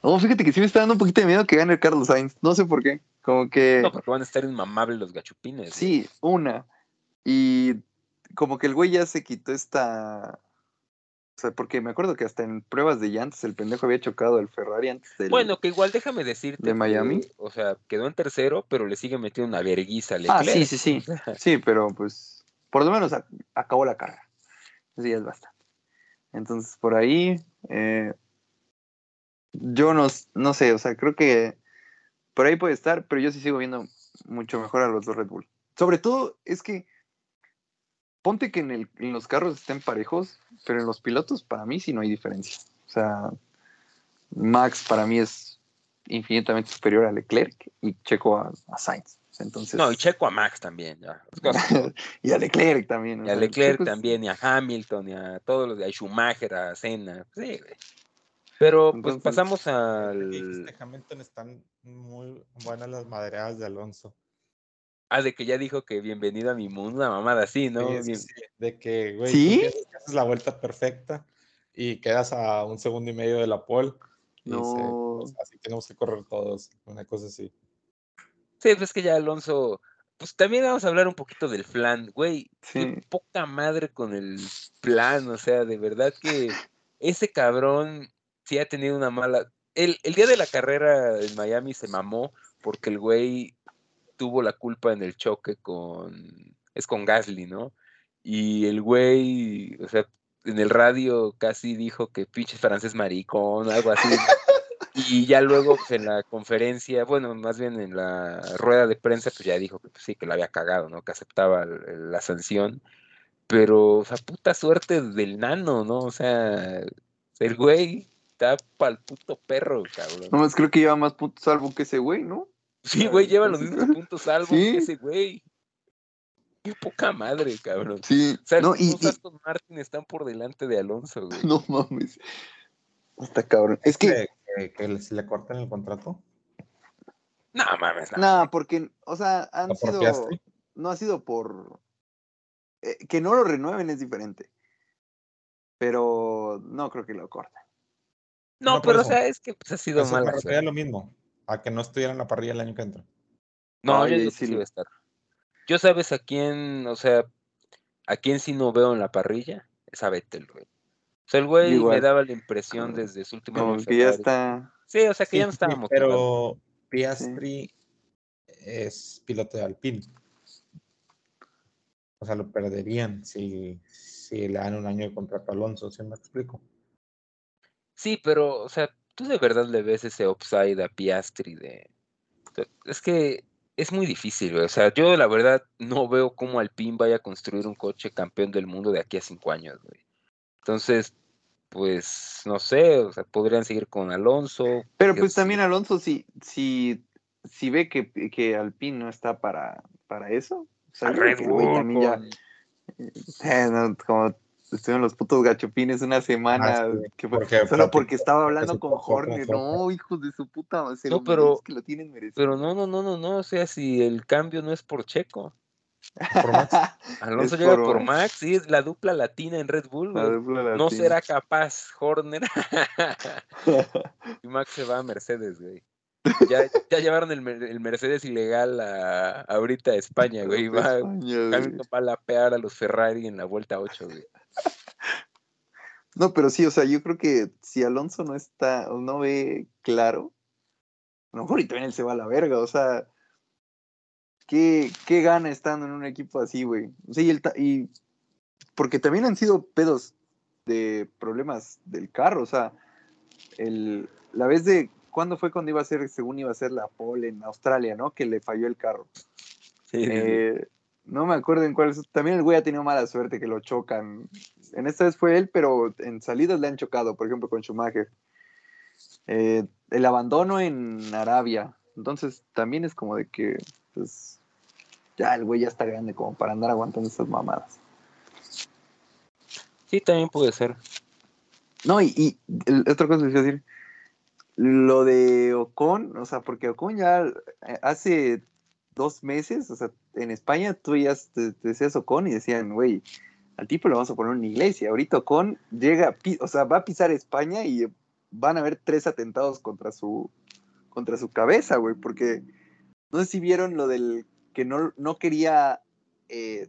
No, fíjate que sí me está dando un poquito de miedo que gane Carlos Sainz. No sé por qué. Como que. No, porque van a estar inmamables los gachupines. güey. Sí, una. Y como que el güey ya se quitó esta. O sea, porque me acuerdo que hasta en pruebas de llantas el pendejo había chocado el Ferrari antes del. Bueno, que igual déjame decirte. ¿De Miami? que, o sea, quedó en tercero, pero le sigue metiendo una verguiza a ah, sí, sí, sí. Sí, pero pues por lo menos ac- acabó la carrera. Eso ya es bastante. Entonces, por ahí. eh, yo no, no sé, o sea, creo que por ahí puede estar, pero yo sí sigo viendo mucho mejor a los dos Red Bull. Sobre todo es que ponte que en, el- en los carros estén parejos, pero en los pilotos para mí sí no hay diferencia. O sea, Max para mí es infinitamente superior a Leclerc y Checo a, a Sainz. Entonces, No, y Checo a Max también. Ya. Y a Leclerc también. Y a sea, Leclerc Checo es- también, y a Hamilton, y a todos los de a Schumacher, a Senna. Sí, güey. Pero pues Entonces- pasamos al. Hamilton están muy buenas las madreadas de Alonso. Ah, de que ya dijo que bienvenido a mi mundo, una mamada así, ¿no? Sí, sí, Bien- sí, De que, güey, ¿Sí? haces la vuelta perfecta y quedas a un segundo y medio de la pole. Y dice, No. "Pues, así tenemos que correr todos, una cosa así. Sí, pues que ya Alonso. Pues también vamos a hablar un poquito del flan, güey. Sí. Qué poca madre con el plan, o sea, de verdad que ese cabrón sí ha tenido una mala. El, el día de la carrera en Miami se mamó porque el güey tuvo la culpa en el choque con. Es con Gasly, ¿no? Y el güey, o sea, en el radio casi dijo que pinche francés maricón, algo así. Y ya luego, pues, en la conferencia, bueno, más bien en la rueda de prensa, pues ya dijo que pues, sí, que la había cagado, ¿no? Que aceptaba la sanción. Pero, o sea, puta suerte del nano, ¿no? O sea, el güey está pa'l puto perro, cabrón. Nomás creo que lleva más puntos salvo que ese güey, ¿no? Sí, güey, lleva los mismos puntos salvo Sí. que ese güey. Qué poca madre, cabrón. Sí. O sea, no, los y, dos y- Aston Martin están por delante de Alonso, güey. no mames. Está cabrón. Es que, Que, que, que le- si le cortan el contrato. No mames, no. nada, porque, o sea, han ¿Lo sido, no ha sido por, eh, que no lo renueven es diferente. Pero no creo que lo corten. No, pero o sea, es que pues, ha sido Entonces, me mala refería a suerte. lo mismo, a que no estuviera en la parrilla el año que entra. No, Ay, yo sí sí lo- va a estar. Yo sabes a quién, o sea, a quién sí no veo en la parrilla, es a Vettel, güey. O sea, el güey me daba la impresión desde su último Como que ya está. Sí, o sea, que ya no motivado. Pero Piastri es piloto de Alpine. O sea, lo perderían si, si le dan un año de contrato a Alonso, ¿sí me explico? Sí, pero, o sea, tú de verdad le ves ese upside a Piastri de... Es que es muy difícil, güey. O sea, yo la verdad no veo cómo Alpine vaya a construir un coche campeón del mundo de aquí a cinco años, güey. Entonces, pues, no sé, o sea, podrían seguir con Alonso. Pero pues sí. también Alonso, si, si, si ve que, que Alpine no está para, para eso, o sea, Red Bull también ya, eh, no, como estuvieron los putos gachopines una semana, Ah, sí, que fue- porque solo porque estaba hablando con Horner. no, hijos de su puta se No, lo pero- merecen, que lo tienen merecido. Pero no, no, no, no, no. O sea, si el cambio no es por Checo. Por Max. Alonso llega por por Max. Sí, es la dupla latina en Red Bull, güey. No será capaz Horner. y Max se va a Mercedes, güey. Ya, ya llevaron el, el Mercedes ilegal a, ahorita a España, güey. Va, España, güey. Hamilton va a lapear a los Ferrari en la vuelta 8, güey. No, pero sí, o sea, yo creo que si Alonso no está, o no ve claro, a lo mejor y también él se va a la verga, o sea, ¿qué, qué gana estando en un equipo así, güey? O sea, y, el ta- y porque también han sido pedos de problemas del carro, o sea, el, la vez de, ¿cuándo fue cuando iba a ser, según iba a ser la pole en Australia, ¿no? Que le falló el carro. Sí. Eh, no me acuerdo en cuál es. También el güey ha tenido mala suerte que lo chocan. En esta vez fue él, pero en salidas le han chocado, por ejemplo, con Schumacher. Eh, el abandono en Arabia. Entonces también es como de que, pues, ya el güey ya está grande como para andar aguantando esas mamadas. Sí, también puede ser. No, y, y el- otra cosa que a decir. Lo de Ocon, o sea, porque Ocon ya eh, hace dos meses, o sea, en España tú ya te, te decías Ocon y decían, güey, al tipo le vamos a poner una iglesia. Ahorita Ocon llega, o sea, va a pisar España y van a haber tres atentados contra su, contra su cabeza, güey, porque no sé si vieron lo del que no, no quería, eh,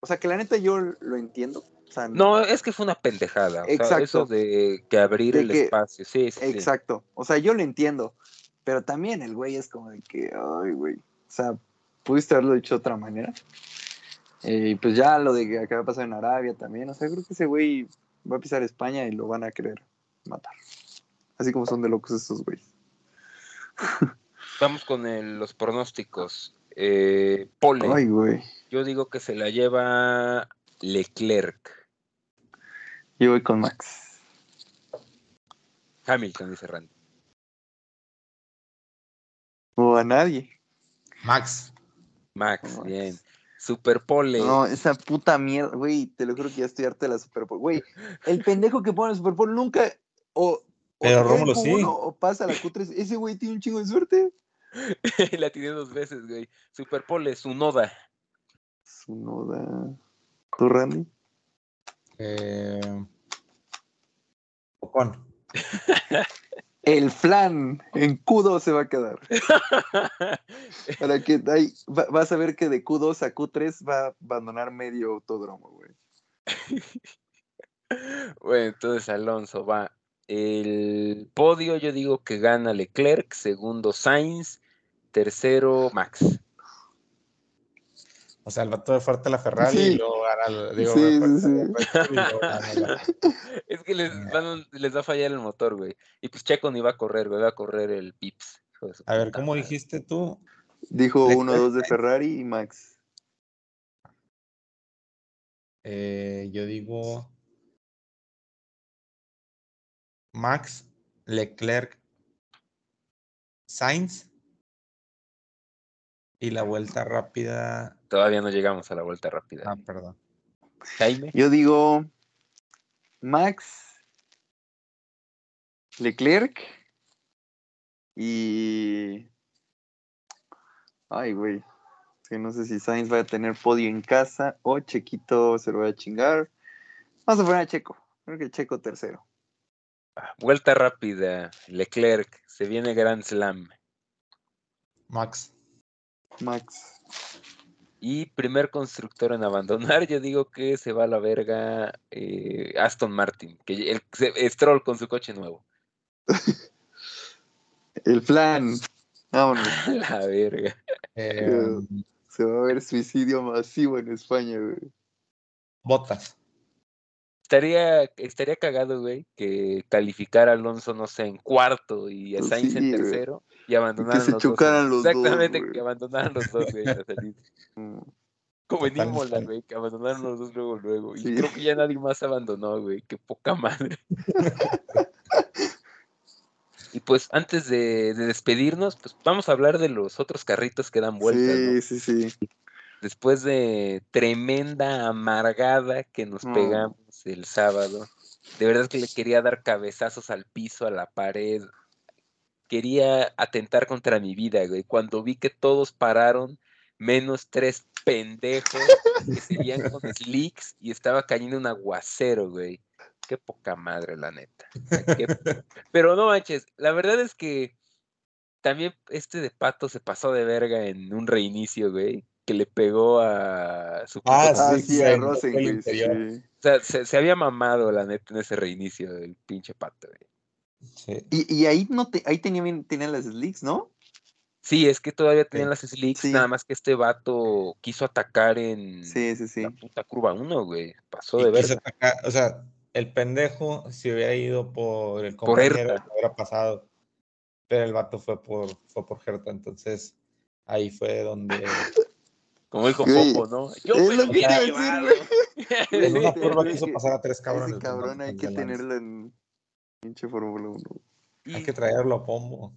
o sea, que la neta yo lo entiendo. O sea, No, es que fue una pendejada. O sea, Exacto. eso de que abrir De el que- espacio. Sí, sí, sí. Exacto. O sea, yo lo entiendo. Pero también el güey es como de que, ay, güey. O sea, pudiste haberlo dicho de otra manera. Eh, Y pues ya lo de que acaba de pasar en Arabia también. O sea, creo que ese güey va a pisar España y lo van a querer matar. Así como son de locos estos güeyes. Vamos con el- los pronósticos. Eh, Pole. Ay, güey. Yo digo que se la lleva Leclerc. Yo voy con Max. Hamilton, dice Randy. O a nadie. Max. Max, bien. Superpole. No, esa puta mierda, güey, te lo juro que ya estoy harto de la Super Bowl. Güey, el pendejo que pone el Super Bowl nunca o, o Pero cae Rómulo sí. uno o pasa la Q3. Ese güey tiene un chingo de suerte. La tiene dos veces, güey. Superpole, su noda. Su noda. ¿Tú, Randy? Eh, Ocon. El flan en Q2 se va a quedar. Para que ahí va- vas a ver que de Q2 a Q3 va a abandonar medio autódromo, güey. Bueno, entonces Alonso va. El podio, yo digo que gana Leclerc, segundo Sainz, tercero Max. O sea, el vato de fuerte la Ferrari Sí. y luego gana digo, Sí, sí, luego gana Es que les, van- les va a fallar el motor, güey. Y pues Checo ni va a correr, güey, va a correr el Pips. A ver, ¿cómo madre. dijiste tú? Dijo Leclerc, 1-2 de. Ferrari y Max. Eh, yo digo Max, Leclerc, Sainz y la vuelta rápida. Todavía no llegamos a la vuelta rápida. Ah, perdón. Jaime. Yo digo Max, Leclerc y... Ay, güey. Que no sé si Sainz va a tener podio en casa o Chequito se lo va a chingar. Vamos a poner a Checo. Creo que Checo tercero. Vuelta rápida. Leclerc. Se viene Grand Slam. Max. Max. Y primer constructor en abandonar, yo digo que se va a la verga eh, Aston Martin. Que el, se- Stroll con su coche nuevo. El plan. Vámonos. A la verga. Eh, Se va a ver suicidio masivo en España, güey. Botas. Estaría, estaría cagado, güey, que calificar a Alonso, no sé, en cuarto y a Sainz sí, en güey. tercero y abandonaran se los dos. chocaran los dos, Exactamente, que abandonaran los dos, güey, a salir. Mm. Como en Imola, güey, que abandonaron los dos luego, luego. Y Sí. creo que ya nadie más abandonó, güey, qué poca madre. y pues antes de, de despedirnos, pues vamos a hablar de los otros carritos que dan vueltas, ¿no? Sí, sí, sí. Después de tremenda amargada que nos No. pegamos el sábado, de verdad que le quería dar cabezazos al piso, a la pared. Quería atentar contra mi vida, güey. Cuando vi que todos pararon, menos tres pendejos que seguían con slicks y estaba cayendo un aguacero, güey. Qué poca madre, la neta. Qué- Pero no manches, la verdad es que también este de Pato se pasó de verga en un reinicio, güey, que le pegó a su Ah, Ah, Sí, sí, sí, a en Rosen, sí. O sea, se, se había mamado, la neta, en ese reinicio el pinche Pato, güey. Sí. Y, y ahí no te, ahí tenía bien, tenían las slicks, ¿no? Sí, es que todavía tenían Sí. las slicks, Sí. nada más que este vato quiso atacar en Sí, sí, sí. la puta curva 1, güey. Pasó Y de atacar, o sea, el pendejo si hubiera ido por el Por compañero Herta. no hubiera pasado. Pero el vato fue por fue por Herta, entonces ahí fue donde Como dijo Güey, Popo, ¿no? Yo es lo que hubiera iba a decir, llevado. en una curva quiso pasar a tres cabrones. ese cabrón hay que tenerlo en pinche Fórmula 1. Hay que traerlo a pombo.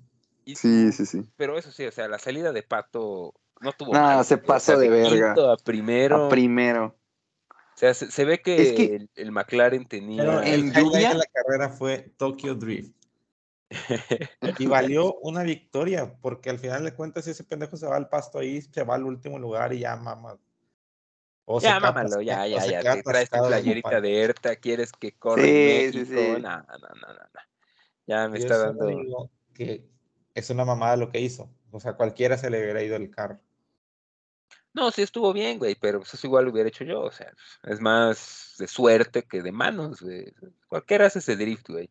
y Sí, sí, sí. Pero eso sí, o sea, la salida de Pato no tuvo No, madre, se güey, o pasó sea, de verga. a primero. A primero. O sea, se, se ve que, Es que- el, el McLaren tenía. Pero el highlight lluvia- de la carrera fue Tokyo Drift. Y valió una victoria, porque al final de cuentas, si ese pendejo se va al pasto ahí, se va al último lugar y ya mama. O ya, mámalo, ya, ya, ya. Te traes tu playerita de Erta, quieres que corra Sí, sí, sí. No, no, no, no, no. Ya me Yo está dando. digo que es una mamada lo que hizo. O sea, cualquiera se le hubiera ido el carro. No, sí estuvo bien, güey, pero pues eso igual lo hubiera hecho yo. O sea, es más de suerte que de manos, güey. Cualquiera hace ese drift, güey.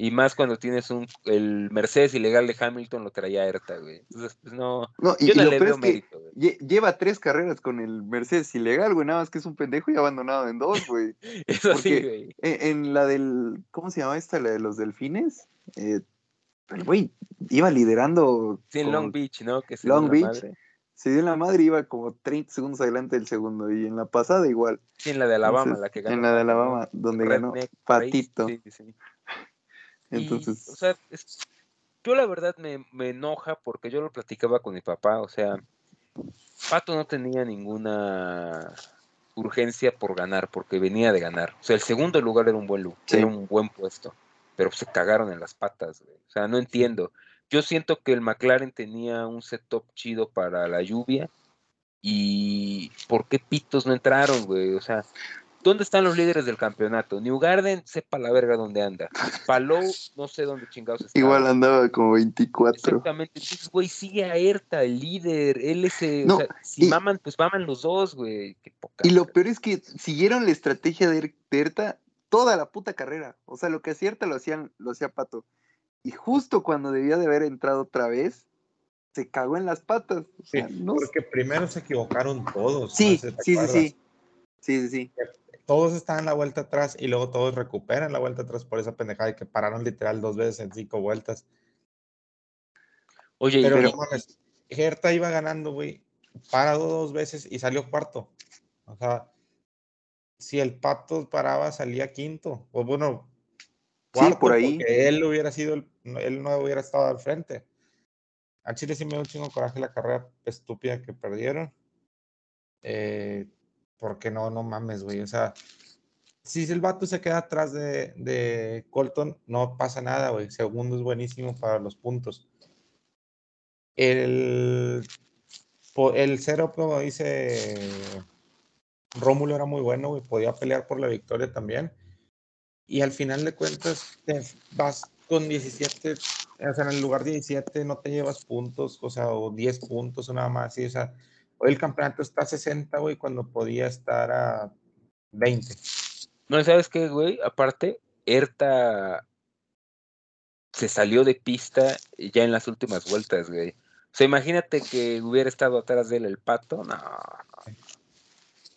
Y más cuando tienes un. El Mercedes ilegal de Hamilton lo traía Erta, güey. Entonces, pues no. No, y, Yo no le veo es mérito, güey. lle- lleva tres carreras con el Mercedes ilegal, güey. Nada más que es un pendejo y abandonado en dos, güey. Eso sí, porque- güey. En, en la del. ¿Cómo se llama esta? La de los delfines. Eh, el güey iba liderando. Sí, en Long Beach, ¿no? Que se Long la Beach. madre. Se dio en la madre y iba como 30 segundos adelante del segundo. Y en la pasada igual. Sí, en la de Alabama, Entonces, la que ganó. En la de. Alabama, donde ganó Redneck Race, Patito. Sí, sí, Y, Entonces. o sea, es- yo la verdad me, me enoja porque yo lo platicaba con mi papá, o sea, Pato no tenía ninguna urgencia por ganar, porque venía de ganar. O sea, el segundo lugar era un buen lugar, Sí. era un buen puesto, pero se cagaron en las patas, güey. O sea, no entiendo. Yo siento que el McLaren tenía un setup chido para la lluvia y ¿por qué pitos no entraron, güey? O sea, ¿dónde están los líderes del campeonato? New Garden, sepa la verga dónde anda. Palou, no sé dónde chingados está. Igual andaba como 24. Exactamente, entonces, güey, sigue a Erta, el líder, él es, eh, No, o sea, si y- maman, pues maman los dos, güey, qué poca Y lo peor es que siguieron la estrategia de, Er- de Erta toda la puta carrera. O sea, lo que hacía Erta lo, hacían, lo hacía Pato. Y justo cuando debía de haber entrado otra vez, se cagó en las patas. O Sí, sea, no porque primero se equivocaron todos. Sí, no sí, sí. Sí, sí, sí. Todos estaban en la vuelta atrás y luego todos recuperan la vuelta atrás por esa pendejada y que pararon literal dos veces en cinco vueltas. Oye, Pero, pero- no mames, Herta iba ganando, güey. Paró dos veces y salió cuarto. O sea, si el pato paraba, salía quinto. O bueno, Sí, cuarto, por ahí. porque él hubiera sido, el- él no hubiera estado al frente. A Chile sí me dio un chingo de coraje la carrera estúpida que perdieron. Eh, porque no, no mames, güey. O sea, si el vato se queda atrás de, Colton, no pasa nada, güey. Segundo es buenísimo para los puntos. El, el cero, como dice Rómulo, era muy bueno, güey. Podía pelear por la victoria también. Y al final de cuentas, te vas con 17, o sea, en el lugar 17 no te llevas puntos, o sea, o 10 puntos o nada más. así, o sea, hoy el campeonato está a 60, güey, cuando podía estar a 20. no, ¿sabes qué, güey? Aparte, Erta se salió de pista ya en las últimas vueltas, güey. O sea, imagínate que hubiera estado atrás de él el pato, no, no.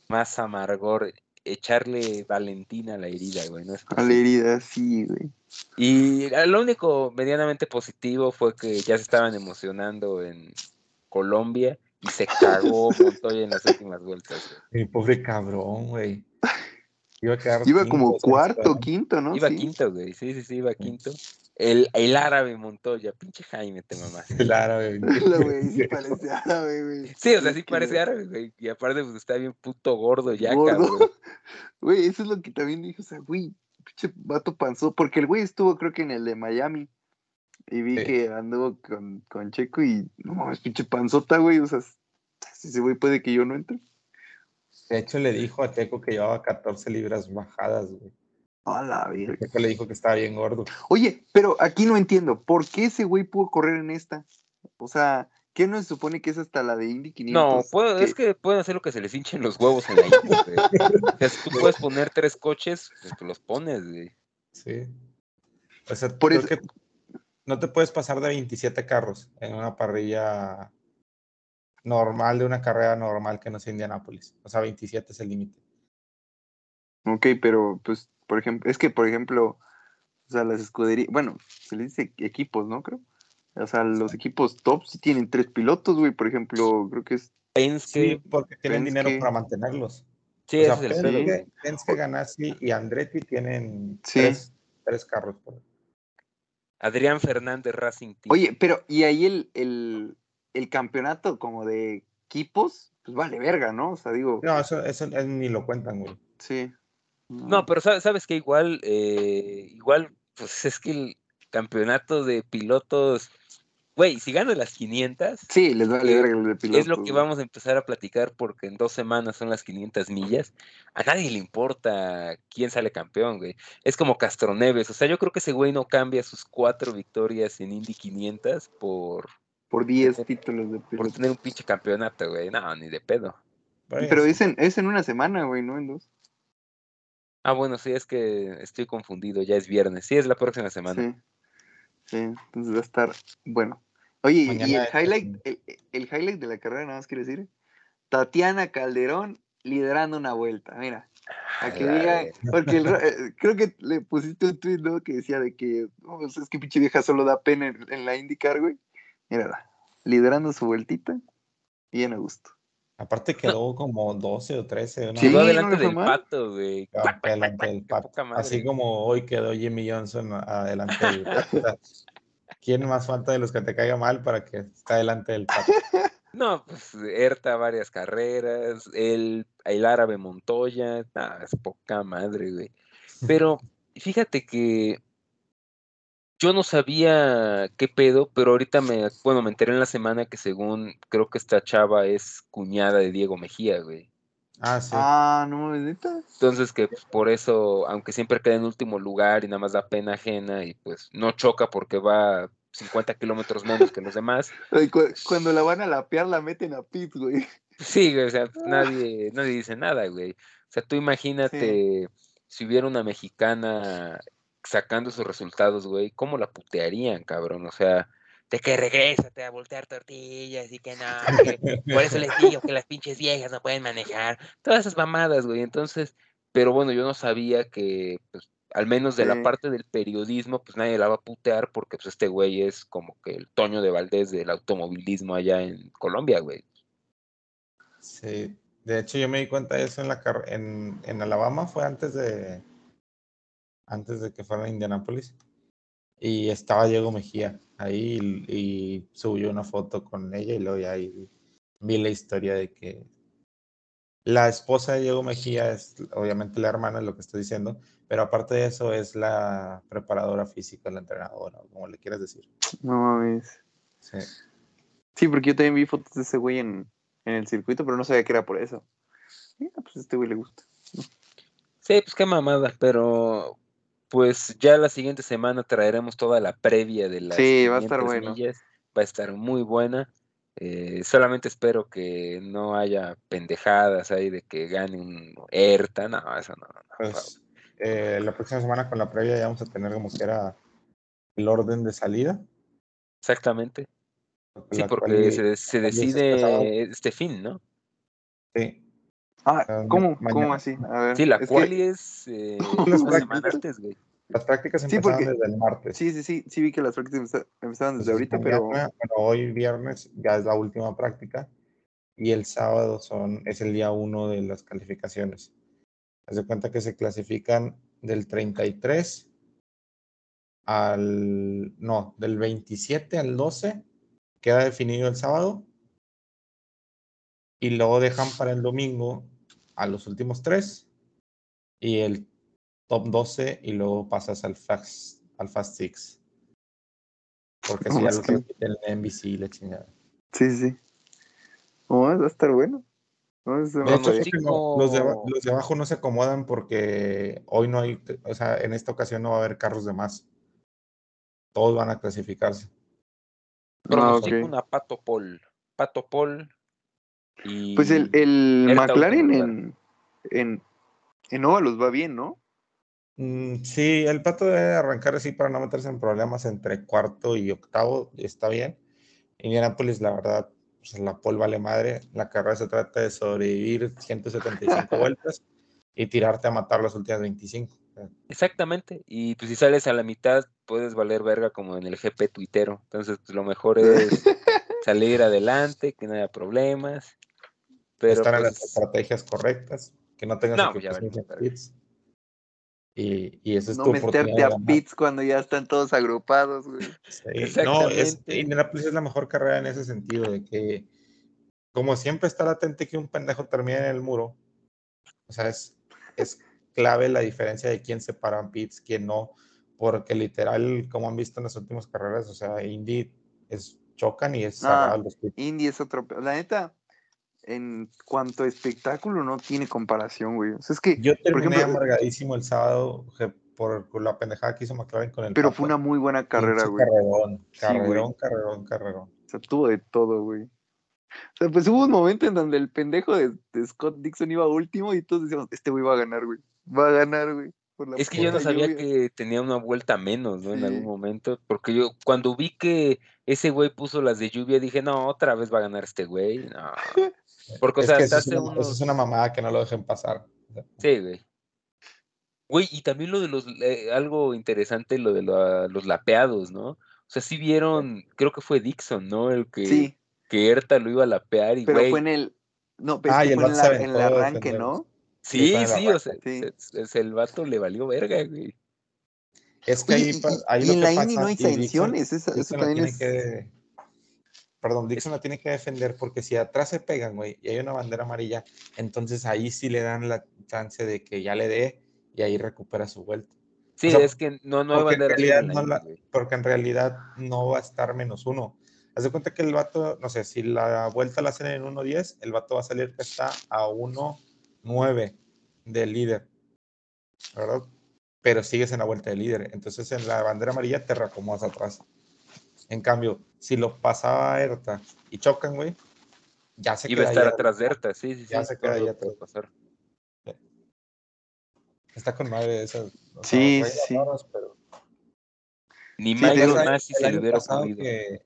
Más amargor, echarle Valentina a la herida, güey. No es A la herida, sí, güey. Y lo único medianamente positivo fue que ya se estaban emocionando en Colombia y se cagó Montoya en las últimas vueltas. güey. Mi pobre cabrón, güey. Iba a quedar Iba quinto, como cuarto, quinto, ¿no? Iba Sí. quinto, güey. Sí, sí, sí, iba quinto. El, el árabe Montoya, pinche Jaime, te mamás. El árabe. Güey sí parece árabe, güey. Sí, o sea, sí parece árabe, güey. Y aparte, pues está bien puto gordo ya, Gordo. cabrón. Güey, eso es lo que también dije, o sea, güey, pinche vato panzó, porque el güey estuvo creo que en el de Miami y vi Sí. que anduvo con, con Checo y no mames, pinche panzota, güey, o sea, si ese güey puede que yo no entre. De hecho, le dijo a Checo que llevaba 14 libras bajadas, güey. A la verga. Checo le dijo que estaba bien gordo. Oye, pero aquí no entiendo, ¿por qué ese güey pudo correr en esta? O sea, ¿qué no se supone que es hasta la de Indy 500? No, puedo- es que pueden hacer lo que se les hinchen los huevos en la Indy. O sea, si tú puedes poner tres coches, pues tú los pones, güey. Sí. O sea, Por creo eso- que no te puedes pasar de 27 carros en una parrilla normal de una carrera normal que no sea Indianápolis. O sea, 27 es el límite. Ok, pero pues, por ejemplo, es que, por ejemplo, o sea, las escuderías, bueno, se les dice equipos, ¿no? Creo. O sea, los equipos top sí tienen tres pilotos, güey. Por ejemplo, creo que es. Penske, Sí, porque tienen Penske. dinero para mantenerlos. sí, o sea, es el. Penske, Penske, Ganassi y Andretti tienen Sí. tres, tres carros. por- Adrián Fernández Racing Team. Oye, pero, y ahí el, el, el campeonato como de equipos, pues vale verga, ¿no? O sea, digo, No, eso, eso, eso ni lo cuentan, güey. sí. No, pero sabes, sabes que igual, eh, igual, pues es que el campeonato de pilotos, güey, si ganan las 500, Sí, les vale eh, verga el de pilotos. es lo que vamos a empezar a platicar porque en dos semanas son las 500 millas. A nadie le importa quién sale campeón, güey. Es como Castroneves, o sea, yo creo que ese güey no cambia sus cuatro victorias en Indy 500 por, Por 10 títulos de por pilotos. tener un pinche campeonato, güey. No, ni de pedo. Por Pero es en, es en una semana, güey, ¿no? En dos. Ah, bueno, sí, es que estoy confundido, ya es viernes. Sí, es la próxima semana. Sí. Sí, entonces va a estar bueno. Oye, y el highlight, el, el highlight de la carrera, nada más quiero decir, Tatiana Calderón liderando una vuelta, mira. A que diga, verga. porque el eh, creo que le pusiste un tweet, ¿no? Que decía de que, pues es que pinche vieja solo da pena en, en la IndyCar, güey. Mírala, liderando su vueltita, bien a gusto. Aparte quedó como 12 o 13. una Sí, Quedó no adelante le fue del mal. pato, güey. Ah, delante del Qué pato. Así como hoy quedó Jimmy Johnson adelante del pato. ¿Quién más falta de los que te caiga mal para que esté delante del pato? No, pues Erta varias carreras, el, el árabe Montoya, nah, es poca madre, güey. Pero fíjate que yo no sabía qué pedo, pero ahorita me, bueno, me enteré en la semana que según creo que esta chava es cuñada de Diego Mejía, güey. Ah, sí. Ah, no. Entonces que pues, por eso, aunque siempre queda en último lugar y nada más da pena ajena y pues no choca porque va 50 kilómetros menos que los demás, Cuando la van a lapear, la meten a pit, güey. Sí, güey, o sea, nadie, nadie dice nada, güey. O sea, tú imagínate si hubiera una mexicana sacando sus resultados, güey, ¿cómo la putearían, cabrón? O sea, de que regrésate a voltear tortillas y que no, que por eso les digo que las pinches viejas no pueden manejar. Todas esas mamadas, güey. Entonces, pero bueno, yo no sabía que, pues, al menos de la parte del periodismo, pues nadie la va a putear porque pues este güey es como que el Toño de Valdés del automovilismo allá en Colombia, güey. Sí, de hecho yo me di cuenta de eso en la en, en Alabama, fue antes de antes de que fuera a Indianápolis. Y estaba Diego Mejía ahí y, y subió una foto con ella y luego ya ahí vi la historia de que la esposa de Diego Mejía es obviamente la hermana, es lo que estoy diciendo, pero aparte de eso es la preparadora física, la entrenadora, o como le quieras decir. No mames. Sí. Sí, porque yo también vi fotos de ese güey en, en el circuito, pero no sabía que era por eso. Mira, pues a este güey le gusta. Sí, pues qué mamada, pero pues ya la siguiente semana traeremos toda la previa de las Sí, va a estar 500 bueno. millas. Va a estar muy buena. Eh, solamente espero que no haya pendejadas ahí de que gane un ERTA. No, eso no. no. Pues eh, la próxima semana con la previa ya vamos a tener como que era el orden de salida. Exactamente. Sí, la porque se, decide este fin, ¿no? Sí, Ah, Ah, ¿cómo? mañana. ¿Cómo así? A ver. Sí, la es que- es eh, Las prácticas. antes, güey. las prácticas Sí, empezaron porque- desde el martes. Sí, sí, sí, sí vi que las prácticas empeza- empezaban desde Entonces, ahorita, pero... bueno, hoy viernes ya es la última práctica y el sábado son, es el día uno de las calificaciones. Haz de cuenta que se clasifican del 33 al, no, del 27 al 12, queda definido el sábado y luego dejan para el domingo a los últimos tres y el top 12 y luego pasas al Fast, al fast Six. Porque si No, ya lo que- en NBC y la chingada. Sí, sí. No, va a estar bueno. No, De hecho, no, los, de, los de abajo no se acomodan porque hoy no hay, o sea, en esta ocasión no va a haber carros de más. Todos van a clasificarse. Ah, Pronostico ok. una Pato Paul. Pato Paul y... Pues el, el McLaren en, en, en Óvalos va bien, ¿no? Mm, sí, el pato debe arrancar así para no meterse en problemas entre cuarto y octavo, está bien. Indianapolis, la verdad, pues, la pole vale madre. La carrera se trata de sobrevivir 175 vueltas y tirarte a matar las últimas 25. Exactamente. Y pues si sales a la mitad, puedes valer verga como en el GP tuitero. Entonces, pues lo mejor es salir adelante, que no haya problemas. Pero estar en las pues, estrategias correctas, que no tengas No, pues, ya verga. pits. Y, y esa es No tu meterte a pits cuando ya están todos agrupados, güey. Sí, No, es, Exactamente. Indianapolis es la mejor carrera en ese sentido, de que como siempre está latente que un pendejo termine en el muro, o sea, es, es clave la diferencia de quién se para en pits, quién no, porque literal, como han visto en las últimas carreras, o sea, Indy es chocan y es Ah, los pits. Indy es otro. La neta, en cuanto a espectáculo, no tiene comparación, güey. O sea, es que. Yo por terminé ejemplo, amargadísimo el sábado por la pendejada que hizo McLaren con el pero fue una muy buena carrera, güey. Carrerón, Sí, güey. carrerón, carrerón, carrerón. O sea, tuvo de todo, güey. O sea, pues hubo un momento en donde el pendejo de, de Scott Dixon iba último y todos decíamos, este güey va a ganar, güey. Va a ganar, güey. por la Es que yo no sabía lluvia". que tenía una vuelta menos, ¿no? En algún Sí. momento. Porque yo, cuando vi que ese güey puso las de lluvia, dije, no, otra vez va a ganar este güey. No. Porque, o es sea, que hasta eso es, hace una, unos... eso es una mamada que no lo dejen pasar. Sí, güey. Güey, y también lo de los, eh, algo interesante, lo de la- los lapeados, ¿no? O sea, sí vieron, creo que fue Dixon, ¿no? El que, Sí, que Erta lo iba a lapear y, pero güey, fue en el. No, pero Ah, es que el fue en, la- el arranque. ¿no? sí, sí, o sea, Sí. se- se- el vato le valió verga, güey. Es que ahí, y- pa- y- ahí y lo en que la pasa, Indy no hay sanciones, eso también es... que- Perdón, Dixon la tiene que defender porque si atrás se pegan, güey, y hay una bandera amarilla, entonces ahí sí le dan la chance de que ya le dé y ahí recupera su vuelta. Sí, O sea, es que no, no hay bandera azul realidad en la no la-. Porque en realidad no va a estar menos uno. Haz de cuenta que el vato, no sé, si la vuelta la hacen en 1.10, el vato va a salir que está a 1.9 del líder, ¿verdad? Pero sigues en la vuelta del líder. Entonces en la bandera amarilla te reacomodas atrás. En cambio, si lo pasaba a Erta y chocan, güey, ya se Iba a queda estar ahí atrás de Erta, sí, sí, sí. Ya se queda ahí atrás. pasar. Está con madre esa. o sea, Sí, reglas sí. pero- Ni Sí, Massey el se le hubiera pasado ocurrido. que-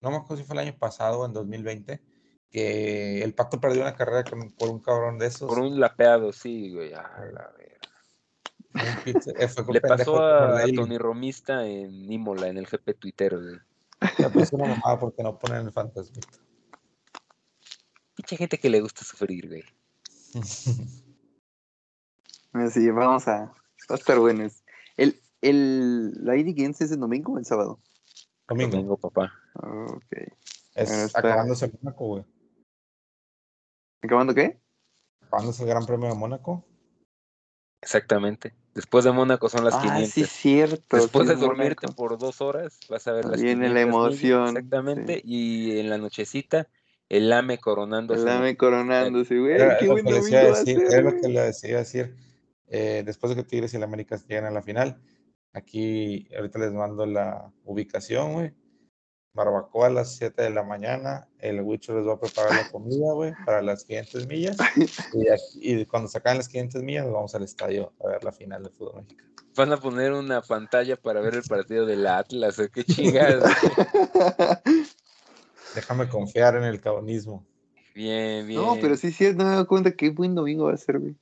no me acuerdo si fue el año pasado o en 2020, que el Pato perdió una carrera con- por un cabrón de esos. Por un lapeado, sí, güey. a la verga. un pizza- eh, fue con Le pendejo pasó como a. Tony Romista en Imola, en el GP Twitter, güey. Le puso una mamada porque no ponen el fantasmita. Mucha gente que le gusta sufrir, güey. Así, vamos a... Va a estar bueno. El, el, ¿La Indy Games es el domingo o el sábado? Domingo. Domingo, papá. Ah, Ok. Es está- acabándose el Mónaco, güey. ¿Acabando qué? Acabándose el Gran Premio de Mónaco. Exactamente. Después de Mónaco son las ah, 500. sí, cierto. Después sí, de dormirte Mónaco. por dos horas, vas a ver las Viene la 500 millas, emoción, Exactamente. Y en la nochecita, el AME coronándose. El AME coronándose, güey. Era, Qué es lo buen que les domingo iba a va a decir, ser, es lo güey. que les iba a decir. Eh, después de que Tigres y el América lleguen a la final, aquí ahorita les mando la ubicación, güey. Barbacoa a las 7 de la mañana. El Huicho les va a preparar la comida, güey, para las 500 millas. Y, aquí- y cuando se acaben las 500 millas, nos vamos al estadio a ver la final de fútbol mexicano. Van a poner una pantalla para ver el partido del Atlas. ¿o ¿Qué chingados? Déjame confiar en el cabonismo. bien, bien. No, pero sí, sí, no me he dado cuenta qué buen domingo va a ser, güey.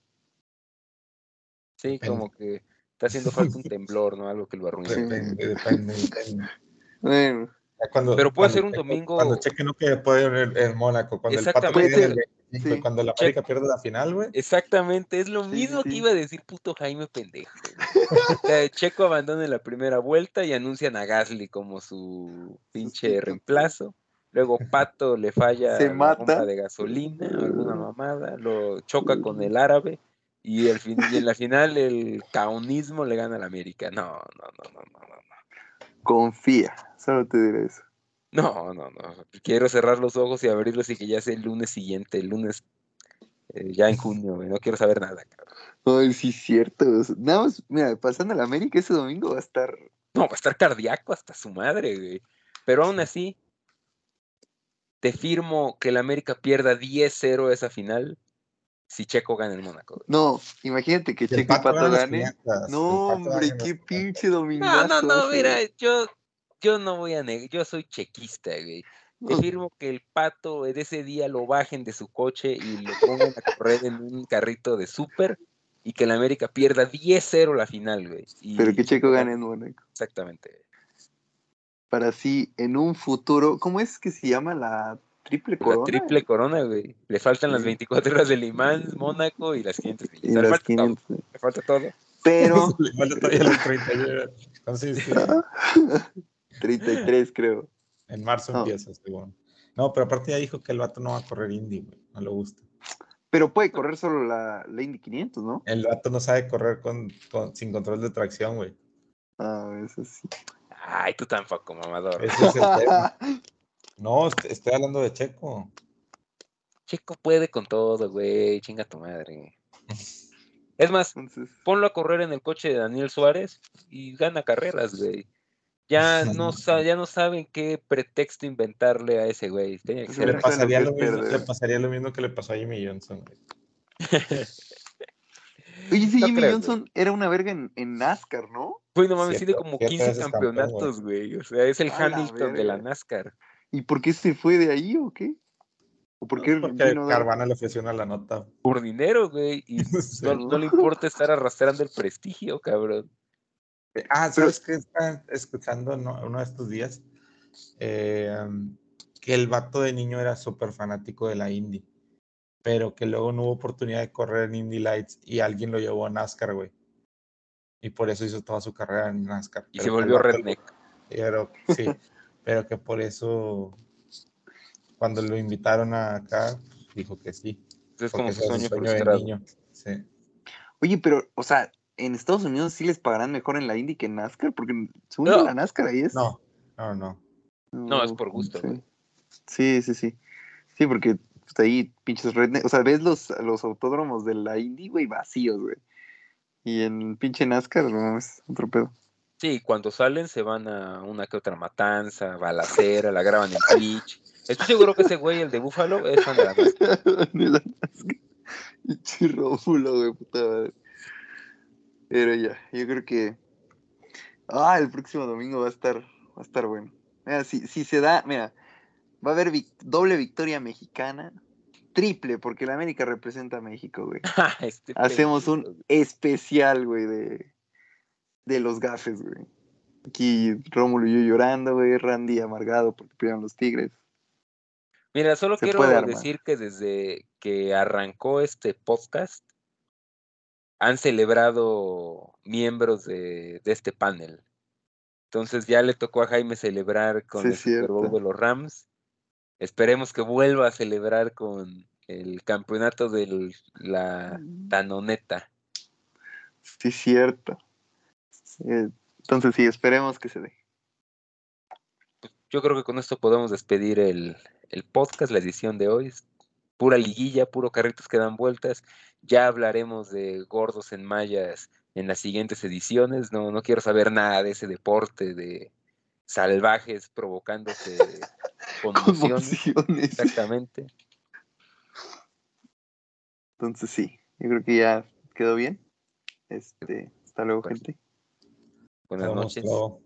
Sí, Depende. como que está haciendo falta un temblor, ¿no? Algo que lo arruine. Depende, depende, depende. Bueno, cuando- Pero puede cuando ser un domingo- Cuando Cheque no que puede ir en Mónaco. Cuando el Pato Exactamente. el Puede 25, sí. y cuando la América pierde la final, güey. Exactamente, es lo Sí, mismo sí, que iba a decir puto Jaime pendejo. güey. O sea, Checo abandona en la primera vuelta y anuncian a Gasly como su pinche reemplazo. Luego Pato le falla Se la mata. bomba de gasolina o alguna mamada, lo choca con el árabe y, el fin- y en la final el caonismo le gana al América. No, no, no, no, no, no. confía. Solo te diré eso. No, no, no. Quiero cerrar los ojos y abrirlos y que ya sea el lunes siguiente, el lunes eh, ya en junio, güey, No quiero saber nada, cabrón. Ay, sí, cierto. Nada más, mira, pasando a la América ese domingo va a estar. No, va a estar cardíaco hasta su madre, güey. Pero aún así, te firmo que el América pierda 10-0 esa final si Checo gana el Mónaco. No, imagínate que Checo y Pato gane. 500, No, hombre, qué las 500. pinche domingo. No, no, no, mira, yo, yo no voy a negar, yo soy chequista, güey. Te firmo que el pato de ese día lo bajen de su coche y lo pongan a correr en un carrito de súper y que el América pierda 10-0 la final, güey. Y- Pero que Checo gane en Mónaco. Exactamente. Para así, en un futuro. ¿Cómo es que se llama la triple La corona? triple corona, güey. Le faltan las Sí. 24 horas de Limán, Mónaco y las 500 millas. Y Le las falta 500. todo. Le falta todo. Pero. Le falta todavía los 31. Entonces, sí, 33, creo. en marzo No. empieza, según. No, pero aparte ya dijo que el vato no va a correr Indy, güey. No le gusta. Pero puede correr solo la, la Indy 500, ¿no? El vato no sabe correr con, con- sin control de tracción, güey. Ah, eso sí. Ay, tú tampoco, mamador. Ese es el tema. No, est- estoy hablando de Checo. Checo puede con todo, güey. Chinga tu madre. Es más, Entonces, ponlo a correr en el coche de Daniel Suárez y gana carreras, güey. Ya no, ya no saben qué pretexto inventarle a ese güey. Tenía que Pues le pasaría, lo mismo, perder. le pasaría lo mismo que le pasó a Jimmy Johnson. Oye, sí, No Jimmy creo, Johnson era una verga en, en NASCAR, ¿no? Güey, no mames, tiene como siete 15 veces campeón, campeonatos, güey. O sea, es el A la Hamilton de la. NASCAR. ¿Y por qué se fue de ahí o qué? ¿O por qué Porque vino de- Carvana le ofreció una la nota. Por dinero, güey. Y Sí. no, no le importa estar arrastrando el prestigio, cabrón. Ah, ¿sabes qué? Estaba escuchando no- uno de estos días Eh, que el vato de niño era súper fanático de la Indy, pero que luego no hubo oportunidad de correr en Indy Lights y alguien lo llevó a NASCAR, güey. y por eso hizo toda su carrera en NASCAR. Y Pero se volvió redneck. Pero, sí, pero que por eso, cuando lo invitaron acá, dijo que sí. Es como su sueño de frustrado. niño. Sí. Oye, pero, o sea, en Estados Unidos sí les pagarán mejor en la Indy que en NASCAR, porque según No. la NASCAR ahí es. No, no, no. No, es por gusto, Sí, güey. sí, sí. Sí, Sí, porque pues, ahí pinches redneck. O sea, ves los, los autódromos de la Indy, güey, vacíos, güey. Y en pinche NASCAR, no, es otro pedo. Sí, cuando salen se van a una que otra matanza, balacera, la graban en Twitch. Estoy seguro que ese güey, el de Búfalo, es fan de la NASCAR. de la NASCAR. Pinche Rómulo, güey, puta madre. Pero ya, yo creo que. Ah, el próximo domingo va a estar, va a estar bueno. Mira, si, si se da, mira, va a haber vic- doble victoria mexicana, triple, porque la América representa a México, güey. Este Hacemos un especial, güey, de, de los gafes, güey. Aquí Rómulo y yo llorando, güey, Randy amargado porque pidieron los Tigres. Mira, solo Se quiero decir que desde que arrancó este podcast han celebrado miembros de, de este panel. Entonces ya le tocó a Jaime celebrar con Sí, el Super Bowl de los Rams. Esperemos que vuelva a celebrar con el campeonato de la Tanoneta. Sí, cierto. Eh, Entonces sí, esperemos que se dé. Yo creo que con esto podemos despedir el, el podcast, la edición de hoy. Pura liguilla, puro carritos que dan vueltas. Ya hablaremos de gordos en mallas en las siguientes ediciones. No, no quiero saber nada de ese deporte de salvajes provocándose conmociones. Conmociones. Exactamente. Entonces sí, yo creo que ya quedó bien. Este, hasta luego, Pues, gente. Buenas noches. luego.